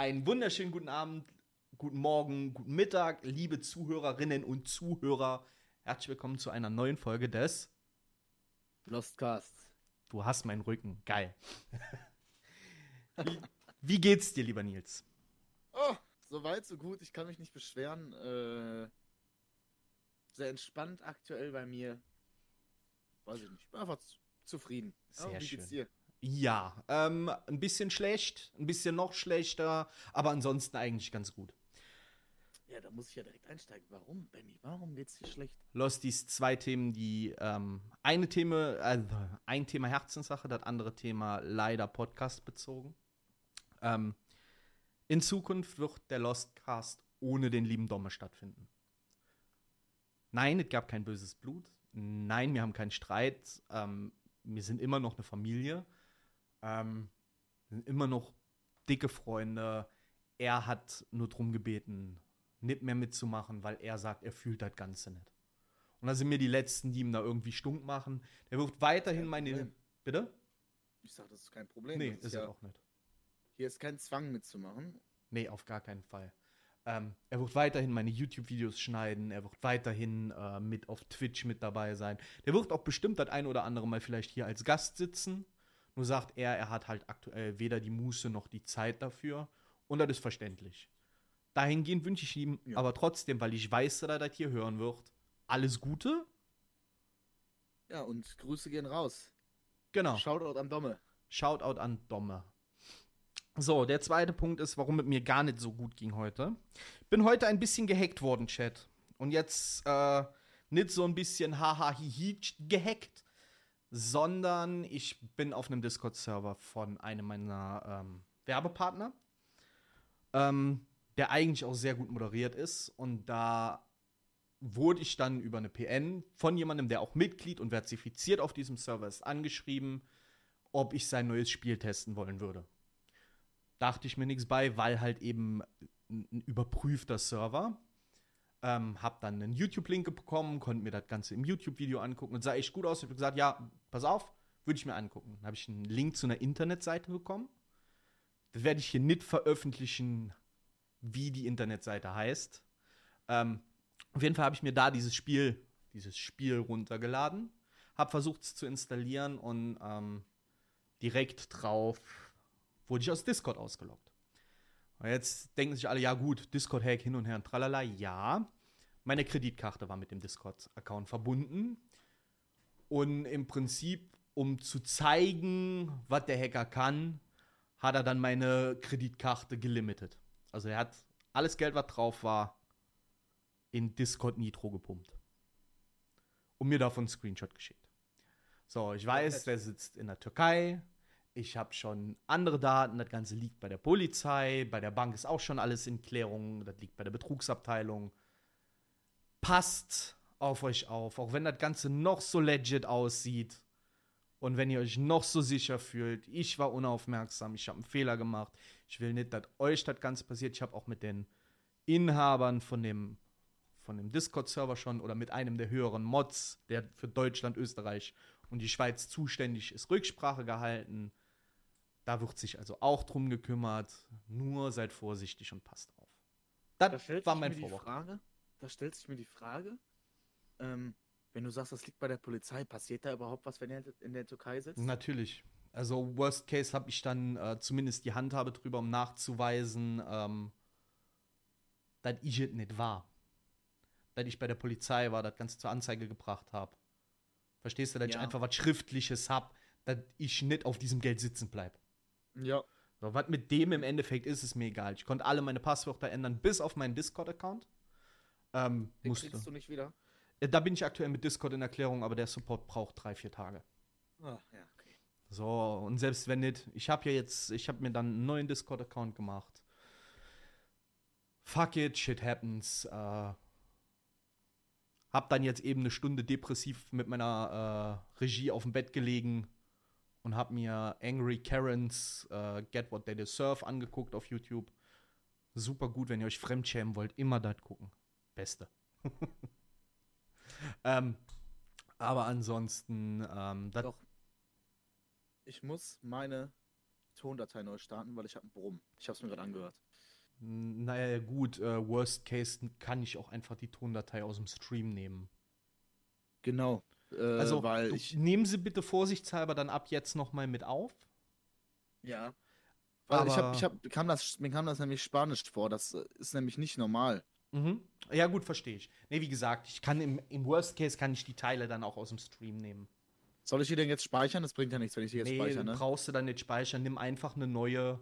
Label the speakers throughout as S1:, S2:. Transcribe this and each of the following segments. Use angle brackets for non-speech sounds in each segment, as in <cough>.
S1: Einen wunderschönen guten Abend, guten Morgen, guten Mittag, liebe Zuhörerinnen und Zuhörer. Herzlich willkommen zu einer neuen Folge des
S2: Lostcast.
S1: Du hast meinen Rücken. Geil. wie, wie geht's dir, lieber Nils?
S2: Oh, so weit, so gut. Ich kann mich nicht beschweren. Äh, sehr entspannt aktuell bei mir. Weiß ich nicht. Ich bin einfach zufrieden.
S1: Sehr oh, wie schön. geht's dir? Ja, ähm, ein bisschen schlecht, ein bisschen noch schlechter, aber ansonsten eigentlich ganz gut.
S2: Ja, da muss ich ja direkt einsteigen. Warum, Benny? Warum geht's dir schlecht?
S1: Lost dies zwei Themen, die ähm, eine Thema, äh, ein Thema Herzenssache, das andere Thema leider Podcast bezogen. Ähm, in Zukunft wird der Lostcast ohne den lieben Domme stattfinden. Nein, es gab kein böses Blut. Nein, wir haben keinen Streit. Ähm, wir sind immer noch eine Familie. Ähm, sind immer noch dicke Freunde. Er hat nur darum gebeten, nicht mehr mitzumachen, weil er sagt, er fühlt das Ganze nicht. Und da sind mir die Letzten, die ihm da irgendwie stunk machen. Der wird weiterhin meine. Problem. Bitte?
S2: Ich sag, das ist kein Problem.
S1: Nee, ist, ist ja, auch nicht.
S2: Hier ist kein Zwang mitzumachen.
S1: Nee, auf gar keinen Fall. Ähm, er wird weiterhin meine YouTube-Videos schneiden, er wird weiterhin äh, mit auf Twitch mit dabei sein. Der wird auch bestimmt das ein oder andere Mal vielleicht hier als Gast sitzen. Nur sagt er, er hat halt aktuell weder die Muße noch die Zeit dafür. Und das ist verständlich. Dahingehend wünsche ich ihm ja. aber trotzdem, weil ich weiß, dass er das hier hören wird, alles Gute.
S2: Ja, und Grüße gehen raus.
S1: Genau.
S2: Shoutout an Domme.
S1: Shoutout an Domme. So, der zweite Punkt ist, warum es mir gar nicht so gut ging heute. Bin heute ein bisschen gehackt worden, Chat. Und jetzt äh, nicht so ein bisschen haha hihi gehackt, sondern ich bin auf einem Discord-Server von einem meiner ähm, Werbepartner. Ähm, der eigentlich auch sehr gut moderiert ist. Und da wurde ich dann über eine PN von jemandem, der auch Mitglied und verifiziert auf diesem Server ist, angeschrieben, ob ich sein neues Spiel testen wollen würde. Dachte ich mir nichts bei, weil halt eben ein überprüfter Server. Ähm, hab dann einen YouTube-Link bekommen, konnte mir das Ganze im YouTube-Video angucken und sah echt gut aus. Ich habe gesagt, ja, pass auf, würde ich mir angucken. Dann habe ich einen Link zu einer Internetseite bekommen. Das werde ich hier nicht veröffentlichen, wie die Internetseite heißt. Ähm, auf jeden Fall habe ich mir da dieses Spiel, dieses Spiel runtergeladen, habe versucht es zu installieren und ähm, direkt drauf wurde ich aus Discord ausgeloggt. Und jetzt denken sich alle, ja gut, Discord-Hack hin und her und tralala. Ja, meine Kreditkarte war mit dem Discord-Account verbunden. Und im Prinzip, um zu zeigen, was der Hacker kann, hat er dann meine Kreditkarte gelimitet. Also er hat alles Geld, was drauf war, in Discord Nitro gepumpt. Und mir davon einen Screenshot geschickt. So, ich weiß, der sitzt in der Türkei. Ich habe schon andere Daten. Das Ganze liegt bei der Polizei. Bei der Bank ist auch schon alles in Klärung. Das liegt bei der Betrugsabteilung. Passt auf euch auf. Auch wenn das Ganze noch so legit aussieht. Und wenn ihr euch noch so sicher fühlt, ich war unaufmerksam, ich habe einen Fehler gemacht, ich will nicht, dass euch das Ganze passiert. Ich habe auch mit den Inhabern von dem, von dem Discord-Server schon oder mit einem der höheren Mods, der für Deutschland, Österreich und die Schweiz zuständig ist, Rücksprache gehalten. Da wird sich also auch drum gekümmert. Nur seid vorsichtig und passt auf.
S2: Das da war mein Vorwurf. Da stellt sich mir die Frage, ähm, wenn du sagst, das liegt bei der Polizei, passiert da überhaupt was, wenn er in der Türkei sitzt?
S1: Natürlich. Also Worst Case habe ich dann äh, zumindest die Handhabe drüber, um nachzuweisen, ähm, dass ich es nicht war. Dass ich bei der Polizei war, das Ganze zur Anzeige gebracht habe. Verstehst du, dass ja. ich einfach was Schriftliches habe, dass ich nicht auf diesem Geld sitzen bleibe.
S2: Ja.
S1: So, was mit dem im Endeffekt ist, ist mir egal. Ich konnte alle meine Passwörter ändern, bis auf meinen Discord-Account.
S2: Ähm, Den musste. kriegst du nicht wieder?
S1: Äh, da bin ich aktuell mit Discord in Erklärung, aber der Support braucht drei, vier Tage.
S2: Ah, ja, okay.
S1: So, und selbst wenn nicht, ich habe ja jetzt, ich habe mir dann einen neuen Discord-Account gemacht. Fuck it, shit happens. Äh, hab dann jetzt eben eine Stunde depressiv mit meiner äh, Regie auf dem Bett gelegen und hab mir Angry Karens äh, Get What They Deserve angeguckt auf YouTube. Super gut, wenn ihr euch fremdschämen wollt, immer das gucken. Beste. <laughs> ähm, aber ansonsten, ähm,
S2: Doch. Ich muss meine Tondatei neu starten, weil ich habe einen Brumm. Ich habe es mir gerade angehört.
S1: Naja, gut, äh, Worst Case kann ich auch einfach die Tondatei aus dem Stream nehmen.
S2: Genau. Äh,
S1: Also,
S2: weil ich.
S1: nehmen Sie bitte vorsichtshalber dann ab jetzt nochmal mit auf.
S2: Ja. Weil ich
S1: Aber-
S2: hab, ich hab, kam das, mir kam das nämlich Spanisch vor. Das äh, ist nämlich nicht normal.
S1: Mhm. Ja, gut, verstehe ich. Nee, wie gesagt, ich kann im, im Worst Case kann ich die Teile dann auch aus dem Stream nehmen.
S2: Soll ich die denn jetzt speichern? Das bringt ja nichts, wenn ich die jetzt
S1: nee,
S2: speichere, ne?
S1: brauchst du dann nicht speichern, nimm einfach eine neue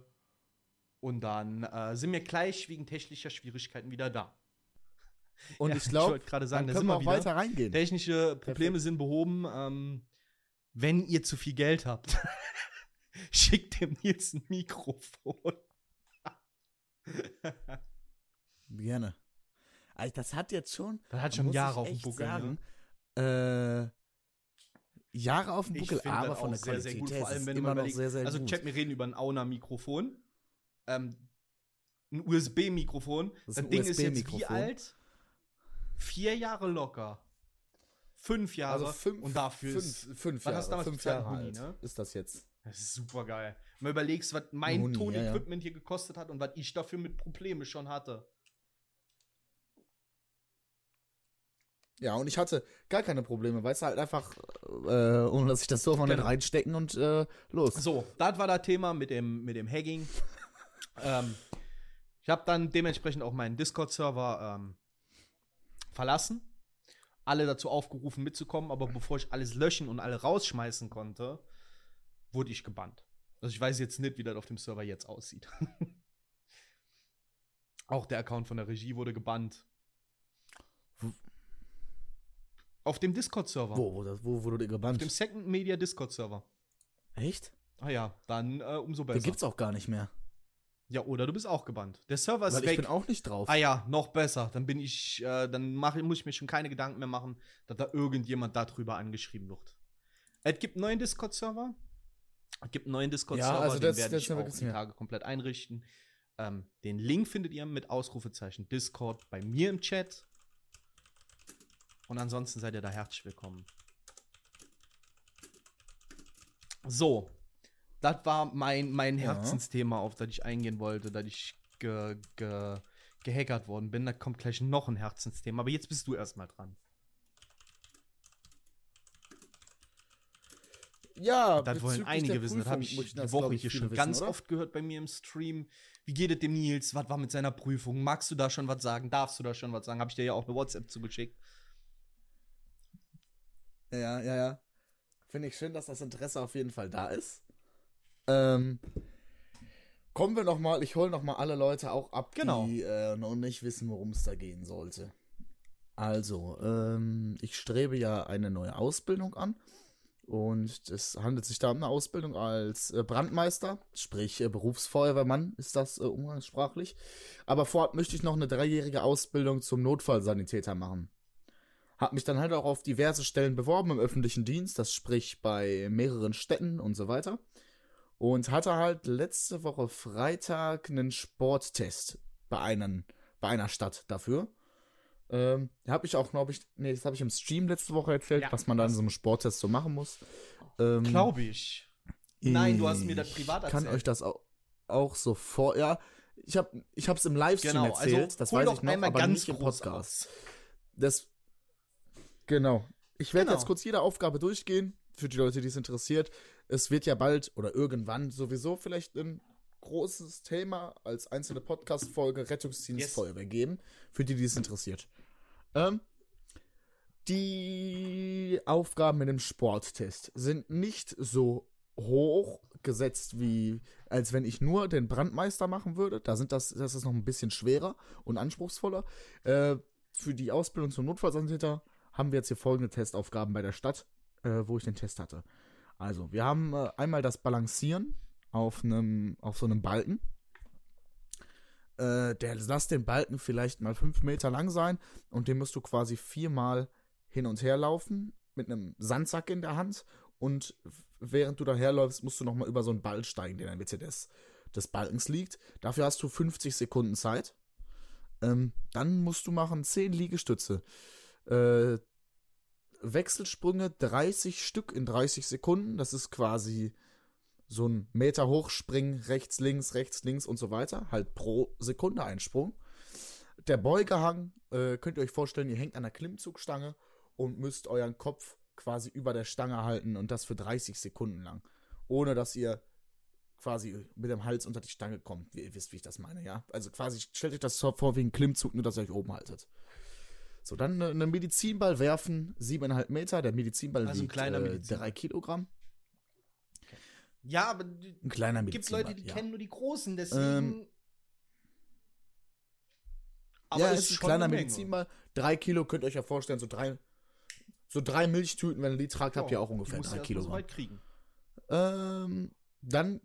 S1: und dann äh, sind wir gleich wegen technischer Schwierigkeiten wieder da. <laughs>
S2: Und
S1: Ja,
S2: ich glaube,
S1: wollte gerade sagen, da
S2: können wir auch
S1: wieder.
S2: weiter reingehen.
S1: Technische Probleme sind behoben. Ähm, wenn ihr zu viel Geld habt, <laughs> schickt dem Nils ein Mikrofon. <laughs>
S2: Gerne. Also das hat jetzt schon.
S1: Das hat schon Jahre
S2: ich
S1: auf dem Buckel.
S2: Sagen,
S1: ne?
S2: äh, Jahre auf dem
S1: Ich
S2: Buckel, aber von der
S1: sehr,
S2: Qualität
S1: sehr gut. Vor allem, wenn
S2: immer noch sehr, sehr
S1: also
S2: gut.
S1: Chat, wir reden über ein Auna-Mikrofon. Ähm, ein USB-Mikrofon.
S2: Das
S1: Das,
S2: ein
S1: Ding ist jetzt wie alt? Vier Jahre locker. Fünf Jahre.
S2: also fünf,
S1: und dafür
S2: fünf,
S1: ist,
S2: fünf Jahre,
S1: hast du damals
S2: fünf? Jahre alt
S1: ne?
S2: ist das jetzt.
S1: das ist super geil. Du überlegst, was mein
S2: Huni, ja, ja.
S1: Ton-Equipment hier gekostet hat und was ich dafür mit Probleme schon hatte.
S2: Ja, und ich hatte gar keine Probleme, weißt du, halt einfach, äh, ohne dass ich das so von
S1: Genau.
S2: reinstecken und äh, los.
S1: So, das war das Thema mit dem, mit dem Hacking. <laughs> ähm, ich habe dann dementsprechend auch meinen Discord-Server ähm, verlassen. Alle dazu aufgerufen mitzukommen, aber bevor ich alles löschen und alle rausschmeißen konnte, wurde ich gebannt. Also ich weiß jetzt nicht, wie das auf dem Server jetzt aussieht. <laughs> auch der Account von der Regie wurde gebannt. Auf dem Discord-Server.
S2: Wo, wo, wo wurde der
S1: Auf
S2: gebannt?
S1: dem Second Media Discord-Server.
S2: Echt?
S1: Ah ja, dann äh, umso
S2: Den
S1: besser.
S2: gibt's auch gar nicht mehr.
S1: Ja, oder du bist auch gebannt. Der Server ist
S2: Weil ich
S1: weg.
S2: bin auch nicht drauf.
S1: ah ja, noch besser. Dann bin ich, äh, dann mach, muss ich mir schon keine Gedanken mehr machen, dass da irgendjemand darüber angeschrieben wird. Es gibt einen neuen Discord-Server. Es gibt einen neuen Discord-Server,
S2: Ja, also
S1: den
S2: das-
S1: werde
S2: das
S1: ich auch die. Tage komplett einrichten. Ähm, den Link findet ihr mit Ausrufezeichen Discord bei mir im Chat. Und ansonsten seid ihr da herzlich willkommen. So, das war mein, mein. Herzensthema, auf das ich eingehen wollte, dass ich ge, ge, gehackert worden bin. Da kommt gleich noch ein Herzensthema. Aber jetzt bist du erstmal dran.
S2: Ja,
S1: Das wollen einige wissen. Das habe ich
S2: möchten
S1: die Woche
S2: ich,
S1: hier schon
S2: wissen,
S1: ganz
S2: oder?
S1: oft gehört bei mir im Stream. Wie geht es dem Nils? Was war mit seiner Prüfung? Magst du da schon was sagen? Darfst du da schon was sagen? Habe ich dir ja auch eine WhatsApp zugeschickt.
S2: Ja, ja, ja. Finde ich schön, dass das Interesse auf jeden Fall da ist. Ähm, kommen wir noch mal, ich hole noch mal alle Leute auch ab,
S1: Genau.
S2: die äh, noch nicht wissen, worum es da gehen sollte. Also, ähm, ich strebe ja eine neue Ausbildung an. Und es handelt sich da um eine Ausbildung als äh, Brandmeister, sprich äh, Berufsfeuerwehrmann ist das äh, umgangssprachlich. Aber vorab möchte ich noch eine dreijährige Ausbildung zum Notfallsanitäter machen. Hab mich dann halt auch auf diverse Stellen beworben im öffentlichen Dienst, das sprich bei mehreren Städten und so weiter. Und hatte halt letzte Woche Freitag einen Sporttest bei, einen, bei einer Stadt dafür. Ähm, da habe ich auch, glaube ich, nee, das habe ich im Stream letzte Woche erzählt,
S1: Ja.
S2: was man dann in so einem Sporttest so machen muss. Ähm,
S1: Glaube ich. Nein, du hast mir das
S2: ich
S1: privat
S2: kann
S1: erzählt.
S2: euch das auch, auch so vor, ja, ich habe ich hab's im Livestream
S1: Genau,
S2: erzählt,
S1: also
S2: das weiß ich noch, aber
S1: ganz
S2: nicht im Podcast.
S1: aus.
S2: Das, genau. Ich werde
S1: Genau.
S2: jetzt kurz jede Aufgabe durchgehen, für die Leute, die es interessiert. Es wird ja bald oder irgendwann sowieso vielleicht ein großes Thema als einzelne Podcast-Folge Rettungsdienst
S1: Yes.
S2: Feuerwehr geben, für die, die es interessiert. Ähm, die Aufgaben mit dem Sporttest sind nicht so hoch gesetzt wie als wenn ich nur den Brandmeister machen würde. Da sind das, das ist noch ein bisschen schwerer und anspruchsvoller. Äh, für die Ausbildung zum Notfallsanitäter haben wir jetzt hier folgende Testaufgaben bei der Stadt, äh, wo ich den Test hatte. Also, wir haben äh, einmal das Balancieren auf einem, auf so einem Balken. Äh, der lass den Balken vielleicht mal fünf Meter lang sein und den musst du quasi viermal hin und her laufen mit einem Sandsack in der Hand und während du daherläufst, musst du nochmal über so einen Ball steigen, der in der Mitte des, des Balkens liegt. Dafür hast du 50 Sekunden Zeit. Ähm, dann musst du machen 10 Liegestütze. Äh, Wechselsprünge 30 Stück in 30 Sekunden. Das ist quasi so einen Meter hochspringen, rechts, links, rechts, links und so weiter. Halt pro Sekunde ein Sprung. Der Beugehang, äh, könnt ihr euch vorstellen, ihr hängt an der Klimmzugstange und müsst euren Kopf quasi über der Stange halten und das für 30 Sekunden lang. Ohne dass ihr quasi mit dem Hals unter die Stange kommt. Ihr wisst, wie ich das meine, ja? Also quasi stellt euch das vor wie ein Klimmzug, nur dass ihr euch oben haltet. So, dann einen Medizinball werfen, siebeneinhalb Meter. Der Medizinball
S1: Also
S2: wiegt äh, drei Kilogramm.
S1: Ja, aber
S2: Ein kleiner
S1: gibt
S2: Medizinball.
S1: Leute, die
S2: ja.
S1: kennen nur die großen, deswegen.
S2: Ähm, ja, es ist ein kleiner. Medizinball. Drei Kilo könnt ihr euch ja vorstellen, so drei, so drei Milchtüten, wenn ihr die tragt, habt ihr
S1: Ja,
S2: auch ungefähr drei
S1: mal so weit kriegen.
S2: Ähm, dann,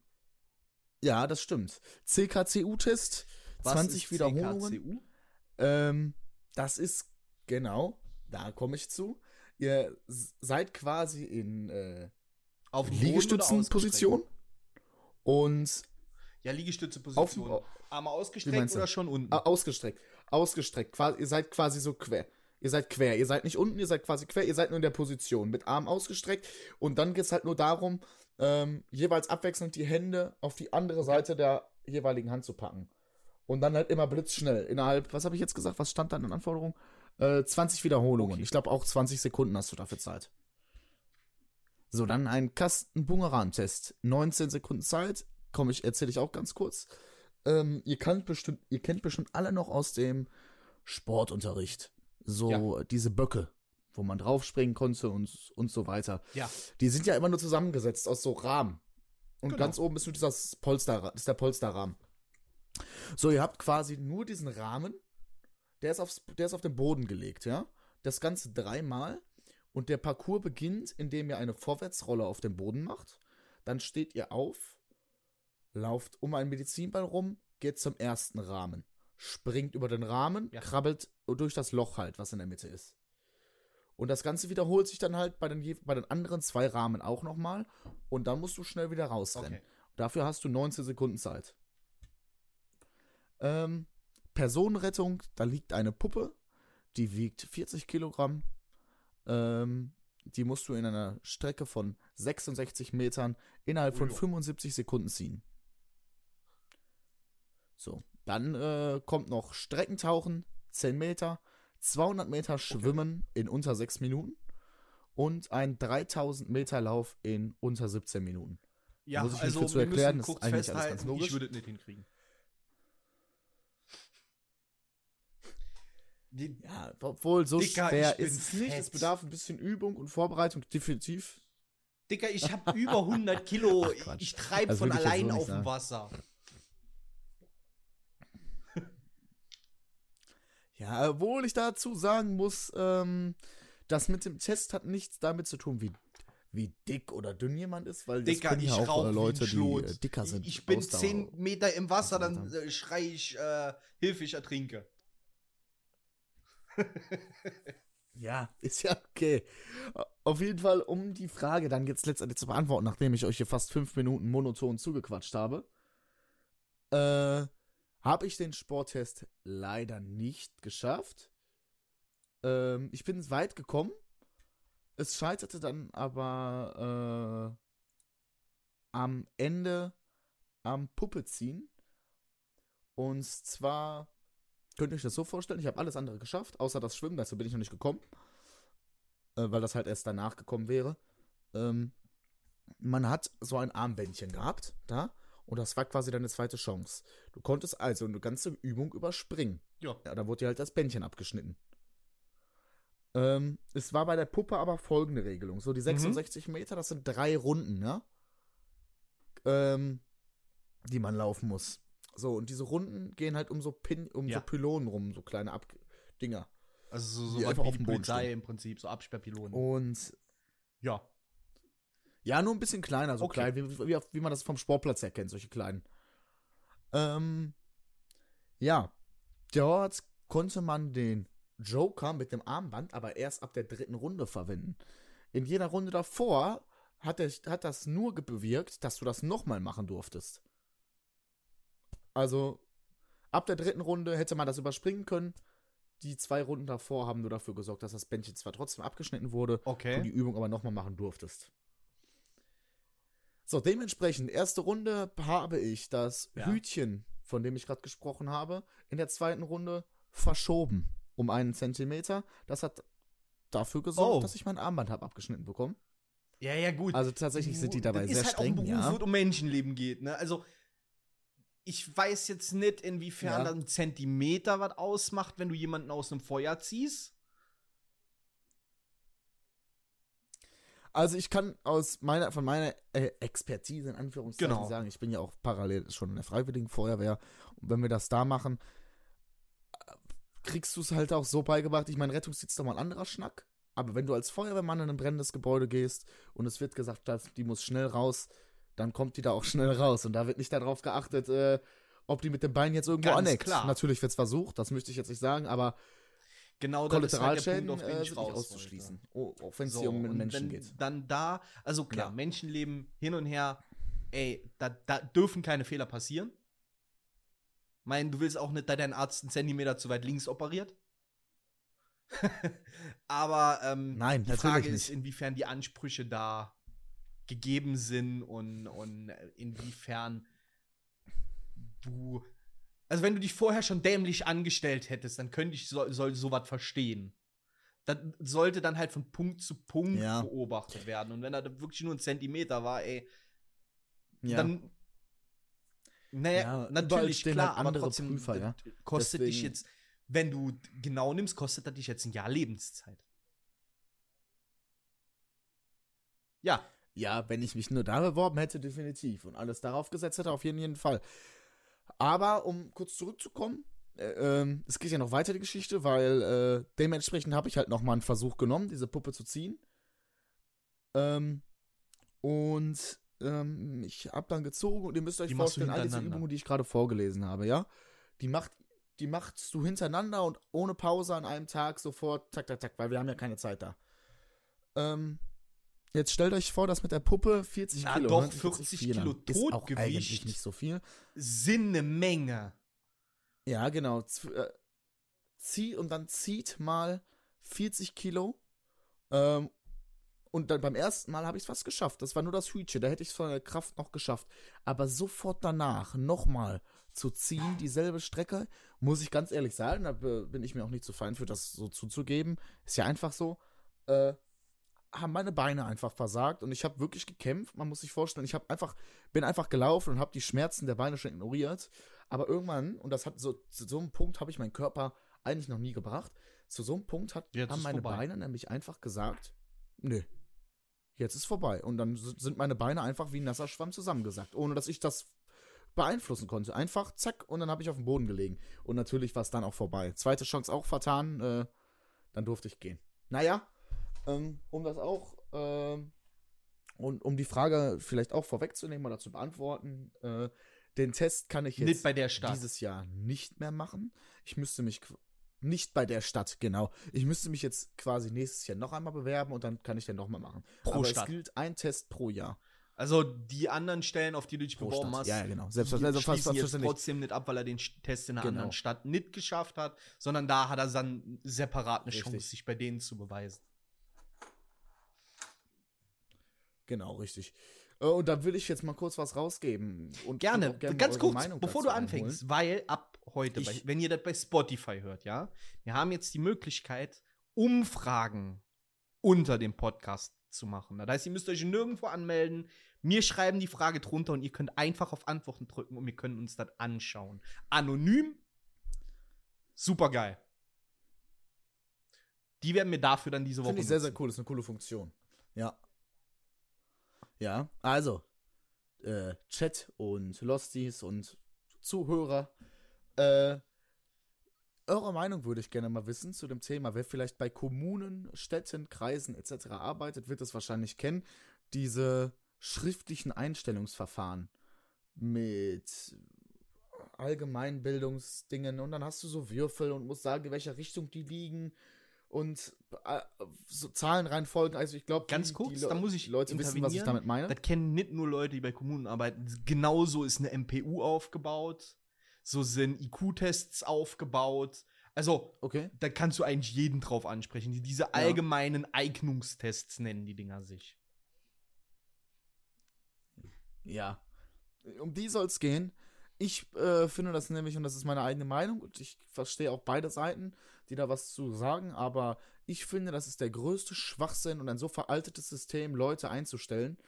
S2: ja, das stimmt. CKCU-Test, 20
S1: ist
S2: Wiederholungen.
S1: CKCU?
S2: Ähm, das ist, genau, da komme ich zu. Ihr seid quasi in äh,
S1: Auf
S2: Liegestützenposition und?
S1: Ja, Liegestütze-Position.
S2: Auf-
S1: Arme ausgestreckt oder schon unten?
S2: ausgestreckt. Ausgestreckt. Quasi, ihr seid quasi so quer. Ihr seid quer. Ihr seid nicht unten, ihr seid quasi quer. Ihr seid nur in der Position mit Arm ausgestreckt. Und dann geht es halt nur darum, ähm, jeweils abwechselnd die Hände auf die andere Seite der jeweiligen Hand zu packen. Und dann halt immer blitzschnell. Innerhalb, was habe ich jetzt gesagt? Was stand da in den Anforderungen? Äh, 20 Wiederholungen.
S1: Okay.
S2: Ich glaube auch 20 Sekunden hast du dafür Zeit. So, dann ein Kasten-Bungeran-Test. 19 Sekunden Zeit. Komm, ich erzähle ich auch ganz kurz. Ähm, ihr, kennt bestimmt, ihr kennt bestimmt alle noch aus dem Sportunterricht. So diese Böcke, wo man draufspringen konnte und, und so weiter.
S1: Ja.
S2: Die sind ja immer nur zusammengesetzt aus so Rahmen. Und
S1: Genau.
S2: ganz oben ist nur dieses Polster, ist der Polsterrahmen. So, ihr habt quasi nur diesen Rahmen, der ist, aufs, der ist auf den Boden gelegt, ja. Das Ganze dreimal. Und der Parcours beginnt, indem ihr eine Vorwärtsrolle auf dem Boden macht. Dann steht ihr auf, lauft um einen Medizinball rum, geht zum ersten Rahmen. Springt über den Rahmen,
S1: Ja.
S2: krabbelt durch das Loch halt, was in der Mitte ist. Und das Ganze wiederholt sich dann halt bei den, bei den anderen zwei Rahmen auch nochmal. Und dann musst du schnell wieder rausrennen.
S1: Okay.
S2: Dafür hast du 19 Sekunden Zeit. Ähm, Personenrettung, da liegt eine Puppe, die wiegt 40 Kilogramm. Ähm, die musst du in einer Strecke von 66 Metern innerhalb von
S1: Ujo.
S2: 75 Sekunden ziehen. So, dann äh, kommt noch Streckentauchen, 10 Meter, 200 Meter Schwimmen in unter 6 Minuten und ein 3000 Meter Lauf in unter 17 Minuten.
S1: Ja,
S2: Muss ich nicht
S1: also
S2: viel zu erklären,
S1: müssen
S2: das ist
S1: kurz
S2: eigentlich alles ganz logisch.
S1: ich würde es nicht hinkriegen. Die,
S2: Ja, obwohl so
S1: Dicker,
S2: schwer
S1: ich
S2: ist es nicht. Es bedarf ein bisschen Übung und Vorbereitung, definitiv.
S1: Dicker, ich habe über 100 Kilo. <laughs>
S2: Ach,
S1: ich treibe
S2: Das
S1: von
S2: ich
S1: allein
S2: so
S1: auf dem. Wasser. <laughs>
S2: Ja, obwohl ich dazu sagen muss, ähm, das mit dem Test hat nichts damit zu tun, wie, wie dick oder dünn jemand ist, weil das
S1: Dicker,
S2: können
S1: ich
S2: ja auch äh, Leute, die äh, dicker sind.
S1: Ich bin
S2: Ausdauer-
S1: 10 Meter im Wasser, dann äh, schrei ich, äh, Hilfe, ich ertrinke.
S2: Ja, <laughs> ist ja okay. Auf jeden Fall, um die Frage dann jetzt letztendlich zu beantworten, nachdem ich euch hier fast fünf Minuten monoton zugequatscht habe, äh, habe ich den Sporttest leider nicht geschafft. Ähm, ich bin weit gekommen. Es scheiterte dann aber äh, am Ende am Puppe ziehen. Und zwar Könnt ihr euch das so vorstellen? Ich habe alles andere geschafft, außer das Schwimmen, dazu bin ich noch nicht gekommen. Äh, weil das halt erst danach gekommen wäre. Ähm, man hat so ein Armbändchen gehabt, da. Und das war quasi deine zweite Chance. Du konntest also eine ganze Übung überspringen.
S1: Ja.
S2: Ja, da wurde dir halt das Bändchen abgeschnitten. Ähm, es war bei der Puppe aber folgende Regelung. So, die 66 Meter, das sind drei Runden, ja? Ähm, die man laufen muss. So, und diese Runden gehen halt um so Pin, um
S1: Ja.
S2: so Pylonen rum, so kleine Ab Dinger.
S1: Also so, so
S2: einfach
S1: wie
S2: auf dem Boden
S1: Polizei
S2: stehen.
S1: im Prinzip, so Absperrpilonen.
S2: Und
S1: Ja.
S2: ja, nur ein bisschen kleiner, so
S1: Okay.
S2: klein, wie, wie, wie man das vom Sportplatz her kennt, solche kleinen. Ähm, ja, dort konnte man den Joker mit dem Armband aber erst ab der dritten Runde verwenden. In jeder Runde davor hat, er, hat das nur bewirkt, dass du das nochmal machen durftest. Also, ab der dritten Runde hätte man das überspringen können. Die zwei Runden davor haben nur dafür gesorgt, dass das Bändchen zwar trotzdem abgeschnitten wurde,
S1: Okay.
S2: du die Übung aber nochmal machen durftest. So, dementsprechend, erste Runde habe ich das
S1: Ja.
S2: Hütchen, von dem ich gerade gesprochen habe, in der zweiten Runde verschoben um einen Zentimeter. Das hat dafür gesorgt,
S1: Oh.
S2: dass ich mein Armband habe abgeschnitten bekommen.
S1: Ja, ja, gut.
S2: Also tatsächlich sind die dabei
S1: das
S2: sehr
S1: ist halt
S2: streng,
S1: auch ein Beruf,
S2: ja.
S1: wo es um Menschenleben geht, ne? Also, ich weiß jetzt nicht, inwiefern
S2: Ja.
S1: ein Zentimeter was ausmacht, wenn du jemanden aus einem Feuer ziehst.
S2: Also ich kann aus meiner, von meiner äh, Expertise in Anführungszeichen
S1: Genau.
S2: sagen, ich bin ja auch parallel schon in der Freiwilligen Feuerwehr. Und wenn wir das da machen, äh, kriegst du es halt auch so beigebracht. Ich meine, Rettungsdienst ist doch mal ein anderer Schnack. Aber wenn du als Feuerwehrmann in ein brennendes Gebäude gehst und es wird gesagt, die muss schnell raus, dann kommt die da auch <laughs> schnell raus. Und da wird nicht darauf geachtet, äh, ob die mit dem Bein jetzt irgendwo
S1: Ganz
S2: aneckt.
S1: klar.
S2: Natürlich wird es versucht, das möchte ich jetzt nicht sagen, aber
S1: Genau, das ist halt der
S2: Kollateralschäden
S1: Punkt, auf den
S2: äh,
S1: ich raus
S2: auszuschließen. Oh, auch wenn es
S1: So,
S2: hier um Menschen
S1: wenn
S2: geht.
S1: Dann da, also klar,
S2: Ja.
S1: Menschenleben hin und her, ey, da, da dürfen keine Fehler passieren. Mein, du willst auch nicht, da dein Arzt einen Zentimeter zu weit links operiert. <laughs> Aber ähm,
S2: Nein,
S1: die Frage ist, inwiefern die Ansprüche da gegeben sind und, und inwiefern du. Also, wenn du dich vorher schon dämlich angestellt hättest, dann könnte ich so, sowas verstehen. Das sollte dann halt von Punkt zu Punkt
S2: Ja.
S1: beobachtet werden. Und wenn da wirklich nur ein Zentimeter war, ey,
S2: Ja.
S1: dann. Naja,
S2: Ja,
S1: natürlich, klar,
S2: halt
S1: aber
S2: andere
S1: trotzdem
S2: Prüfer, ja.
S1: kostet dich
S2: Deswegen-
S1: jetzt, wenn du genau nimmst, kostet das dich jetzt ein Jahr Lebenszeit. Ja,
S2: Ja, wenn ich mich nur da beworben hätte, definitiv. Und alles darauf gesetzt hätte, auf jeden, jeden Fall. Aber um kurz zurückzukommen, äh, ähm, es geht ja noch weiter die Geschichte, weil äh, dementsprechend habe ich halt nochmal einen Versuch genommen, diese Puppe zu ziehen. Ähm, und ähm, ich habe dann gezogen und ihr müsst euch
S1: Die
S2: vorstellen, all diese. Übungen, die ich gerade vorgelesen habe, ja, die macht, die machst du hintereinander und ohne Pause an einem Tag sofort, tak, tak, tak, weil wir haben ja keine Zeit da. Ähm, jetzt stellt euch vor, dass mit der Puppe 40
S1: Na
S2: Kilo.
S1: doch,
S2: hört sich jetzt
S1: 40
S2: viel an.
S1: Kilo Totgewicht.
S2: eigentlich nicht so viel.
S1: sind eine Menge.
S2: Ja, genau. Äh, zieh und dann zieht mal 40 Kilo. Ähm, und dann beim ersten Mal habe ich es fast geschafft. Das war nur das Hütchen. Da hätte ich es von der Kraft noch geschafft. Aber sofort danach nochmal zu ziehen, dieselbe Strecke, muss ich ganz ehrlich sagen, da be- bin ich mir auch nicht zu fein für, das so zuzugeben. Ist ja einfach so. Äh, haben meine Beine einfach versagt und ich habe wirklich gekämpft. Man muss sich vorstellen, ich habe einfach bin einfach gelaufen und habe die Schmerzen der Beine schon ignoriert. Aber irgendwann und das hat so zu so einem Punkt habe ich meinen Körper eigentlich noch nie gebracht. Zu so einem Punkt hat
S1: Jetzt
S2: haben meine
S1: vorbei.
S2: Beine nämlich einfach gesagt, nö, jetzt ist vorbei. Und dann sind meine Beine einfach wie ein nasser Schwamm zusammengesackt, ohne dass ich das beeinflussen konnte. Einfach zack und dann habe ich auf dem Boden gelegen. Und natürlich war es dann auch vorbei. Zweite Chance auch vertan, äh, dann durfte ich gehen. Naja, ähm, um das auch, ähm, und um die Frage vielleicht auch vorwegzunehmen oder zu beantworten, äh, den Test kann ich jetzt
S1: Nicht bei der Stadt.
S2: dieses Jahr nicht mehr machen. Ich müsste mich nicht bei der Stadt, genau. Ich müsste mich jetzt quasi nächstes Jahr noch einmal bewerben und dann kann ich den nochmal machen.
S1: Pro
S2: Aber
S1: Stadt.
S2: es gilt ein Test pro Jahr.
S1: Also die anderen Stellen, auf die du dich
S2: Pro
S1: beworben
S2: Stadt.
S1: hast,
S2: Ja, ja, genau. Selbstverständlich.
S1: schließen jetzt
S2: selbstverständlich.
S1: trotzdem nicht ab, weil er den Test in einer
S2: Genau.
S1: anderen Stadt nicht geschafft hat, sondern da hat er dann separat eine
S2: Richtig.
S1: Chance, sich bei denen zu beweisen.
S2: Genau, richtig. Äh, Und da will ich jetzt mal kurz was rausgeben. Und
S1: Gerne,
S2: gerne
S1: ganz kurz,
S2: Meinung
S1: bevor du anfängst, weil ab heute, bei, wenn ihr das bei Spotify hört, ja, wir haben jetzt die Möglichkeit, Umfragen unter dem Podcast zu machen. Das heißt, ihr müsst euch nirgendwo anmelden. Mir schreiben die Frage drunter und ihr könnt einfach auf Antworten drücken und wir können uns das anschauen. Anonym, super geil. Die werden mir dafür dann diese Woche.
S2: Finde ich sehr, sehr cool. Ist eine coole Funktion. Ja. Ja, also, äh, Chat und Losties und Zuhörer, äh, eure Meinung würde ich gerne mal wissen zu dem Thema. Wer vielleicht bei Kommunen, Städten, Kreisen etc. arbeitet, wird es wahrscheinlich kennen. Diese schriftlichen Einstellungsverfahren mit Allgemeinbildungsdingen und dann hast du so Würfel und musst sagen, in welcher Richtung die liegen und äh, so Zahlenreihenfolgen. Also ich glaube,
S1: Ganz kurz, da muss ich
S2: Leute wissen, was ich damit meine.
S1: Das kennen nicht nur Leute, die bei Kommunen arbeiten. Genauso ist eine MPU aufgebaut. So sind IQ-Tests aufgebaut. Also,
S2: Okay.
S1: da kannst du eigentlich jeden drauf ansprechen. Die diese allgemeinen Eignungstests nennen die Dinger sich.
S2: Ja. Um die soll es gehen. Ich äh, finde das nämlich, und das ist meine eigene Meinung, und ich verstehe auch beide Seiten, die da was zu sagen, aber ich finde, das ist der größte Schwachsinn und ein so veraltetes System, Leute einzustellen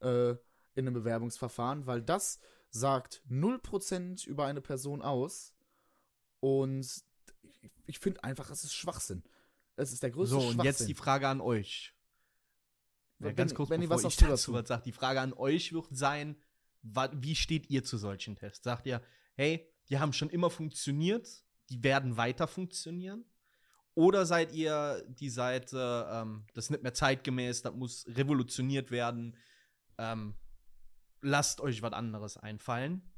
S2: äh, in einem Bewerbungsverfahren, weil das sagt 0% über eine Person aus und ich finde einfach, es ist Schwachsinn. Es ist der größte
S1: So,
S2: Schwachsinn.
S1: und jetzt die Frage an euch. Ja,
S2: Wenn-
S1: ganz kurz,
S2: wenn ihr
S1: bevor
S2: was
S1: ich
S2: dazu
S1: was sage. Die Frage an euch wird sein, wie steht ihr zu solchen Tests? Sagt ihr, hey, die haben schon immer funktioniert, die werden weiter funktionieren? Oder seid ihr die Seite, ähm, das ist nicht mehr zeitgemäß, das muss revolutioniert werden, ähm, lasst euch was anderes einfallen?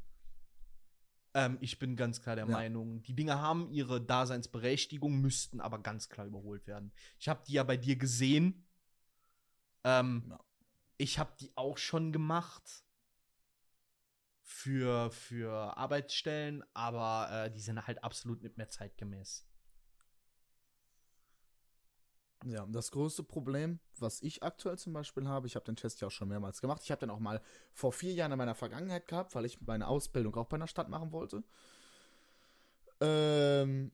S1: Ähm, ich bin ganz klar der
S2: Ja.
S1: Meinung, die Dinge haben ihre Daseinsberechtigung, müssten aber ganz klar überholt werden. Ich habe die ja bei dir gesehen. Ähm,
S2: Ja.
S1: Ich habe die auch schon gemacht für, für Arbeitsstellen, aber äh, die sind halt absolut nicht mehr zeitgemäß.
S2: Ja, das größte Problem, was ich aktuell zum Beispiel habe, ich habe den Test ja auch schon mehrmals gemacht. Ich habe den auch mal vor vier Jahren in meiner Vergangenheit gehabt, weil ich meine Ausbildung auch bei einer Stadt machen wollte. Ähm,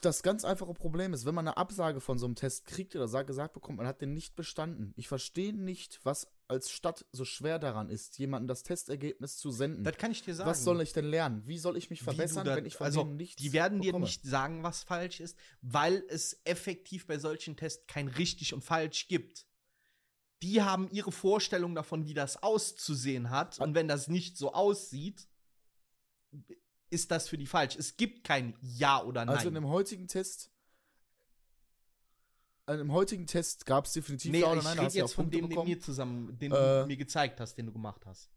S2: das ganz einfache Problem ist, wenn man eine Absage von so einem Test kriegt oder sag- gesagt bekommt, man hat den nicht bestanden. Ich verstehe nicht, was als Stadt so schwer daran ist, jemandem das Testergebnis zu senden.
S1: Das kann ich dir sagen.
S2: Was soll ich denn lernen? Wie soll ich mich verbessern,
S1: da-
S2: wenn ich von
S1: also,
S2: denen nichts
S1: Die werden dir
S2: bekomme?
S1: nicht sagen, was falsch ist, weil es effektiv bei solchen Tests kein richtig und falsch gibt. Die haben ihre Vorstellung davon, wie das auszusehen hat. Und wenn das nicht so aussieht, ist das für die falsch. Es gibt kein Ja oder Nein.
S2: Also in dem heutigen Test. Dem heutigen Test gab es definitiv
S1: nee,
S2: Ja oder
S1: ich
S2: Nein, da
S1: rede
S2: ja
S1: jetzt
S2: auch
S1: von
S2: Punkte
S1: dem, den
S2: bekommen.
S1: mir zusammen, den
S2: Äh,
S1: du mir gezeigt hast, den du gemacht hast.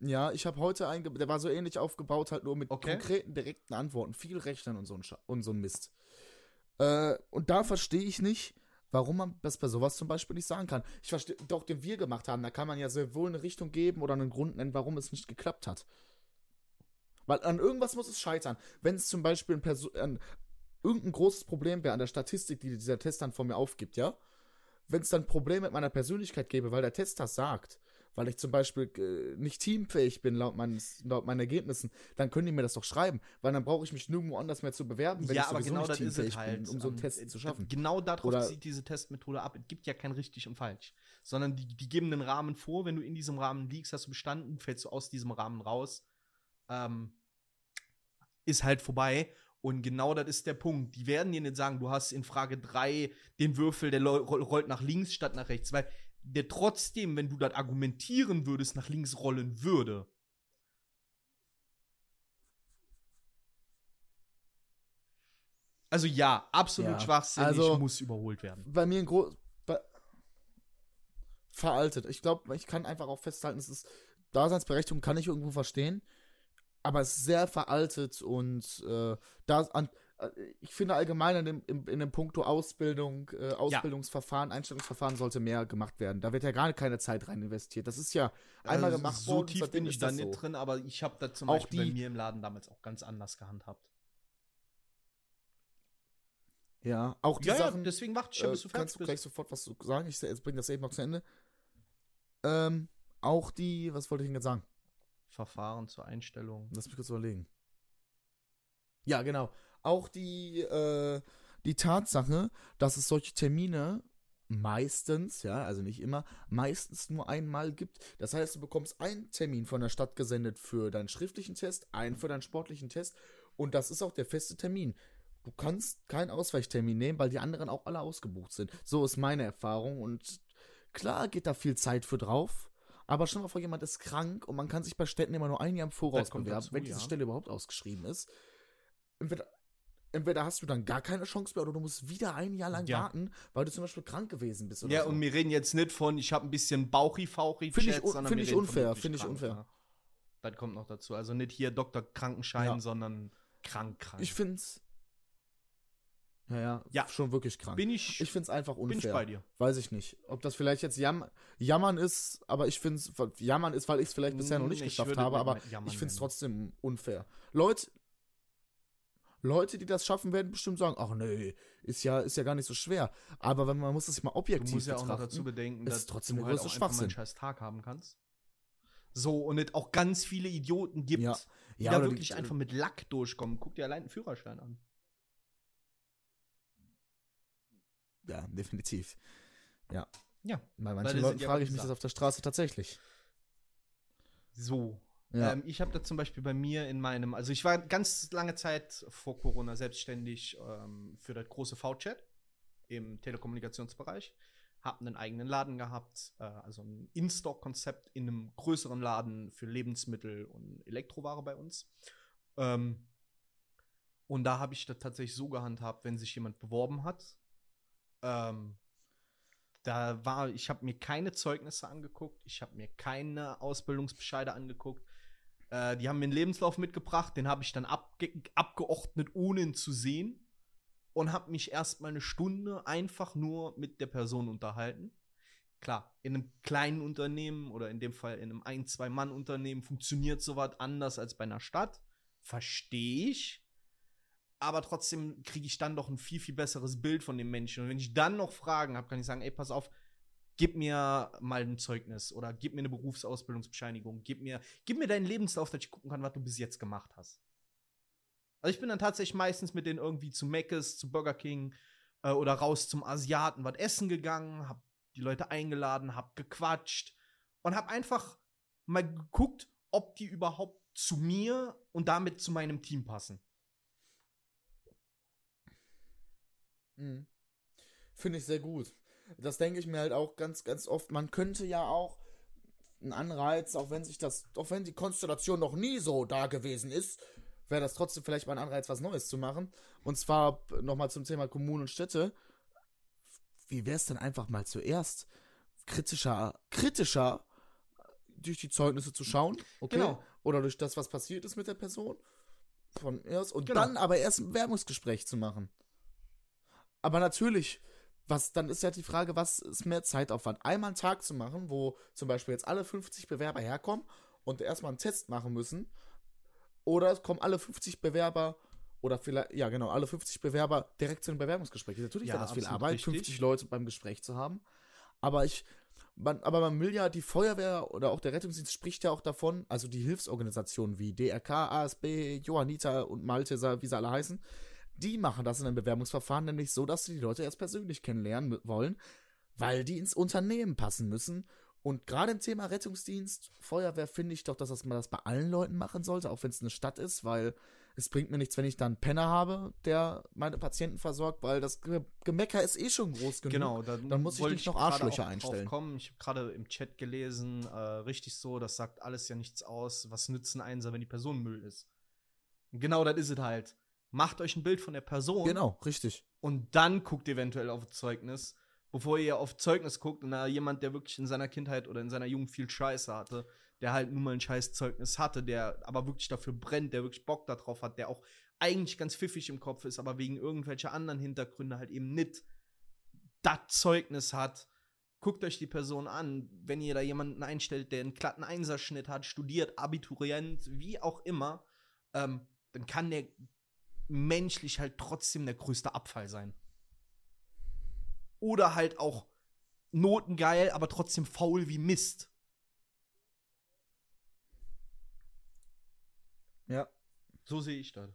S2: Ja, ich habe heute einge der war so ähnlich aufgebaut, halt nur mit
S1: Okay.
S2: konkreten, direkten Antworten, viel Rechnern und so ein, und so ein Mist. Äh, und da verstehe ich nicht, warum man das bei sowas zum Beispiel nicht sagen kann. Ich verstehe, doch, den wir gemacht haben, da kann man ja sehr wohl eine Richtung geben oder einen Grund nennen, warum es nicht geklappt hat. Weil an irgendwas muss es scheitern. Wenn es zum Beispiel ein, Perso ein irgendein großes Problem wäre an der Statistik, die dieser Test dann von mir aufgibt, ja? Wenn es dann Probleme mit meiner Persönlichkeit gäbe, weil der Test das sagt, weil ich zum Beispiel äh, nicht teamfähig bin laut, meines, laut meinen Ergebnissen, dann können die mir das doch schreiben, weil dann brauche ich mich nirgendwo anders mehr zu bewerben, wenn
S1: ja,
S2: ich
S1: aber
S2: sowieso
S1: genau
S2: nicht teamfähig
S1: halt.
S2: bin, um so einen
S1: ähm,
S2: Test
S1: äh,
S2: zu schaffen.
S1: Genau darauf
S2: Oder-
S1: zieht diese Testmethode ab. Es gibt ja kein richtig und falsch. Sondern die, die geben einen Rahmen vor. Wenn du in diesem Rahmen liegst, hast du bestanden, fällst du aus diesem Rahmen raus. Ähm, ist halt vorbei. Und genau das ist der Punkt. Die werden dir nicht sagen, du hast in Frage 3 den Würfel, der rollt nach links statt nach rechts. Weil der trotzdem, wenn du das argumentieren würdest, nach links rollen würde. Also ja, absolut
S2: Ja,
S1: schwachsinnig,
S2: also-
S1: muss überholt werden.
S2: bei mir ein groß. Veraltet. Ich glaube, ich kann einfach auch festhalten, es ist. Daseinsberechtigung kann ich irgendwo verstehen, aber es ist sehr veraltet und äh, da an, äh, ich finde allgemein in dem, in, in dem Punkto Ausbildung, äh, Ausbildungsverfahren, Einstellungsverfahren sollte mehr gemacht werden. Da wird ja gar keine Zeit rein investiert. Das ist ja einmal
S1: Also,
S2: gemacht
S1: so
S2: worden.
S1: tief
S2: seitdem
S1: bin ich da
S2: das
S1: nicht
S2: so.
S1: drin, aber ich habe da zum
S2: Auch
S1: Beispiel bei
S2: die-
S1: mir im Laden damals auch ganz anders gehandhabt.
S2: Ja, auch die
S1: Ja, ja,
S2: Sachen.
S1: deswegen warte ich ja,
S2: Äh,
S1: bis du fertig
S2: kannst du gleich sofort was zu sagen? Ich bringe das eben noch zu Ende. Ähm, auch die, was wollte ich denn jetzt sagen?
S1: Verfahren zur Einstellung.
S2: Lass mich kurz überlegen. Ja, genau. Auch die, äh, die Tatsache, dass es solche Termine meistens, ja, also nicht immer, meistens nur einmal gibt. Das heißt, du bekommst einen Termin von der Stadt gesendet für deinen schriftlichen Test, einen für deinen sportlichen Test und das ist auch der feste Termin. Du kannst keinen Ausweichtermin nehmen, weil die anderen auch alle ausgebucht sind. So ist meine Erfahrung und klar geht da viel Zeit für drauf. Aber stell mal vor, jemand ist krank und man kann sich bei Städten immer nur ein Jahr im Voraus bewerben, wenn diese
S1: ja.
S2: Stelle überhaupt ausgeschrieben ist. Entweder, entweder hast du dann gar keine Chance mehr oder du musst wieder ein Jahr lang
S1: Ja.
S2: warten, weil du zum Beispiel krank gewesen bist. Oder
S1: Ja,
S2: so.
S1: und wir reden jetzt nicht von, ich habe ein bisschen Bauchi-Fauchi,
S2: Finde ich un- finde
S1: wir
S2: ich unfair, finde ich unfair.
S1: Das kommt noch dazu. Also nicht hier Dr. Krankenschein, sondern krank, krank.
S2: Ich find's. Ja, ja,
S1: Ja.
S2: schon wirklich krank.
S1: bin ich,
S2: ich find's einfach
S1: bin
S2: unfair.
S1: ich bei dir.
S2: Weiß ich nicht. Ob das vielleicht jetzt Jam Jammern ist, aber ich finde es, Jammern ist, weil ich es vielleicht bisher noch nicht
S1: Ich
S2: geschafft habe, aber ich finde es trotzdem unfair. Leute, Leute, die das schaffen, werden bestimmt sagen, ach nee, ist ja, ist ja gar nicht so schwer. Aber wenn man muss es mal
S1: Du
S2: objektiv
S1: musst ja auch noch dazu bedenken,
S2: ist
S1: dass
S2: trotzdem
S1: du halt auch einfach einen scheiß Tag haben kannst. So, und es auch ganz viele Idioten gibt,
S2: Ja.
S1: die
S2: Ja,
S1: da
S2: oder die-
S1: wirklich einfach mit Lack durchkommen. Guck dir allein einen Führerschein an.
S2: Ja, definitiv.
S1: Ja.
S2: Bei
S1: Weil
S2: manchen Leuten
S1: ja
S2: frage ich mich das auf der Straße tatsächlich.
S1: So.
S2: Ja.
S1: Ähm, ich habe da zum Beispiel bei mir in meinem, also ich war ganz lange Zeit vor Corona selbstständig ähm, für das große V-Chat im Telekommunikationsbereich. Hab einen eigenen Laden gehabt, äh, also ein In-Stock-Konzept in einem größeren Laden für Lebensmittel und Elektroware bei uns. Ähm, und da habe ich das tatsächlich so gehandhabt, wenn sich jemand beworben hat. Ähm, da war, ich habe mir keine Zeugnisse angeguckt, ich habe mir keine Ausbildungsbescheide angeguckt. Äh, die haben mir einen Lebenslauf mitgebracht, den habe ich dann abge abgeordnet, ohne ihn zu sehen. Und habe mich erstmal eine Stunde einfach nur mit der Person unterhalten. Klar, in einem kleinen Unternehmen oder in dem Fall in einem ein-, zwei-Mann-Unternehmen funktioniert sowas anders als bei einer Stadt. Verstehe ich. Aber trotzdem kriege ich dann doch ein viel, viel besseres Bild von dem Menschen. Und wenn ich dann noch Fragen habe, kann ich sagen, ey, pass auf, gib mir mal ein Zeugnis oder gib mir eine Berufsausbildungsbescheinigung, gib mir, gib mir deinen Lebenslauf, dass ich gucken kann, was du bis jetzt gemacht hast. Also ich bin dann tatsächlich meistens mit denen irgendwie zu Mc's, zu Burger King äh, oder raus zum Asiaten was essen gegangen, hab die Leute eingeladen, hab gequatscht und hab einfach mal geguckt, ob die überhaupt zu mir und damit zu meinem Team passen.
S2: Mhm. Finde ich sehr gut. Das denke ich mir halt auch ganz, ganz oft. Man könnte ja auch einen Anreiz, auch wenn sich das, auch wenn die Konstellation noch nie so da gewesen ist, wäre das trotzdem vielleicht mal ein Anreiz, was Neues zu machen. Und zwar nochmal zum Thema Kommunen und Städte. Wie wäre es denn einfach mal zuerst kritischer, kritischer durch die Zeugnisse zu schauen? Okay.
S1: Genau.
S2: Oder durch das, was passiert ist mit der Person. Von erst und
S1: Genau.
S2: dann aber erst ein Werbungsgespräch zu machen. Aber natürlich, was dann ist ja die Frage, was ist mehr Zeitaufwand? Einmal einen Tag zu machen, wo zum Beispiel jetzt alle 50 Bewerber herkommen und erstmal einen Test machen müssen. Oder es kommen alle 50 Bewerber oder vielleicht, ja genau, alle 50 Bewerber direkt zu einem Bewerbungsgespräch. Natürlich
S1: Ja,
S2: wäre das viel Arbeit,
S1: richtig.
S2: 50 Leute beim Gespräch zu haben. Aber ich, man, aber man will ja, die Feuerwehr oder auch der Rettungsdienst spricht ja auch davon, also die Hilfsorganisationen wie DRK, ASB, Johanniter und Malte, wie sie alle heißen, die machen das in einem Bewerbungsverfahren nämlich so, dass sie die Leute erst persönlich kennenlernen wollen, weil die ins Unternehmen passen müssen. Und gerade im Thema Rettungsdienst, Feuerwehr finde ich doch, dass das man das bei allen Leuten machen sollte, auch wenn es eine Stadt ist, weil es bringt mir nichts, wenn ich dann einen Penner habe, der meine Patienten versorgt, weil das Ge Gemecker ist eh schon groß genug.
S1: Genau, dann,
S2: Dann muss ich nicht noch Arschlöcher einstellen.
S1: Kommen. Ich habe gerade im Chat gelesen, äh, richtig so, das sagt alles ja nichts aus. Was nützen Einser, wenn die Person Müll ist? Genau, das ist es halt. Macht euch ein Bild von der Person
S2: Genau, richtig.
S1: und dann guckt eventuell auf Zeugnis, bevor ihr auf Zeugnis guckt und da jemand, der wirklich in seiner Kindheit oder in seiner Jugend viel Scheiße hatte, der halt nun mal ein scheiß Zeugnis hatte, der aber wirklich dafür brennt, der wirklich Bock darauf hat, der auch eigentlich ganz pfiffig im Kopf ist, aber wegen irgendwelcher anderen Hintergründe halt eben nicht das Zeugnis hat. Guckt euch die Person an, wenn ihr da jemanden einstellt, der einen glatten Einserschnitt hat, studiert, Abiturient, wie auch immer, ähm, dann kann der menschlich halt trotzdem der größte Abfall sein. Oder halt auch notengeil, aber trotzdem faul wie Mist.
S2: Ja.
S1: So sehe ich das.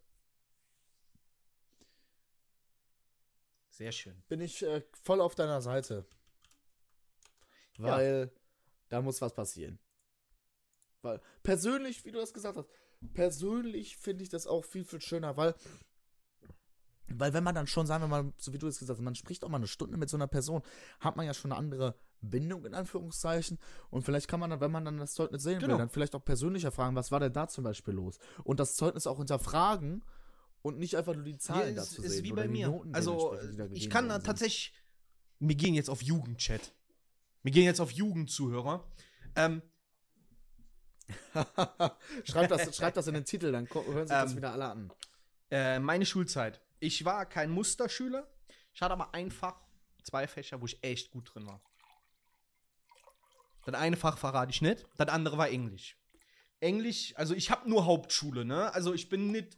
S1: Sehr schön.
S2: Bin ich äh, voll auf deiner Seite. Weil da muss was passieren. Weil persönlich, wie du das gesagt hast, persönlich finde ich das auch viel, viel schöner, weil weil wenn man dann schon, sagen wir mal, so wie du es gesagt hast, man spricht auch mal eine Stunde mit so einer Person, hat man ja schon eine andere Bindung in Anführungszeichen und vielleicht kann man dann, wenn man dann das Zeugnis sehen
S1: Genau.
S2: will, dann vielleicht auch persönlicher fragen, was war denn da zum Beispiel los? Und das Zeugnis auch hinterfragen und nicht einfach nur die Zahlen
S1: Ja,
S2: dazu
S1: ist,
S2: sehen.
S1: ist wie
S2: oder
S1: bei mir.
S2: Noten
S1: Also, ich kann da tatsächlich. Wir gehen jetzt auf Jugendchat. Wir gehen jetzt auf Jugendzuhörer. Ähm, <laughs>
S2: schreibt, das, <laughs> schreibt das in den Titel, dann hören sich das
S1: Ähm,
S2: wieder alle an.
S1: äh, meine Schulzeit. Ich war kein Musterschüler. Ich hatte aber ein Fach, zwei Fächer, wo ich echt gut drin war. Das eine Fach verrate ich nicht, das andere war Englisch. Englisch, also ich habe nur Hauptschule, ne? Also ich bin nicht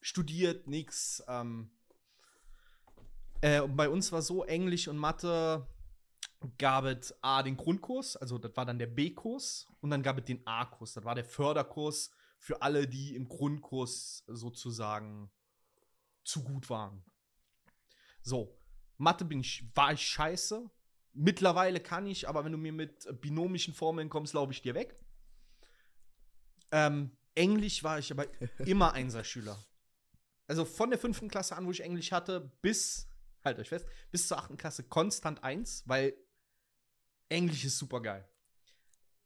S1: studiert, nix. Ähm, äh, und bei uns war so, Englisch und Mathe gab es A, den Grundkurs, also das war dann der B-Kurs, und dann gab es den A-Kurs, das war der Förderkurs für alle, die im Grundkurs sozusagen zu gut waren. So, Mathe bin ich, war ich scheiße. Mittlerweile kann ich, aber wenn du mir mit binomischen Formeln kommst, glaube ich dir weg. Ähm, Englisch war ich aber <laughs> immer Einserschüler. Also von der fünften Klasse an, wo ich Englisch hatte, bis, halt euch fest, bis zur achten Klasse konstant eins, weil Englisch ist super geil.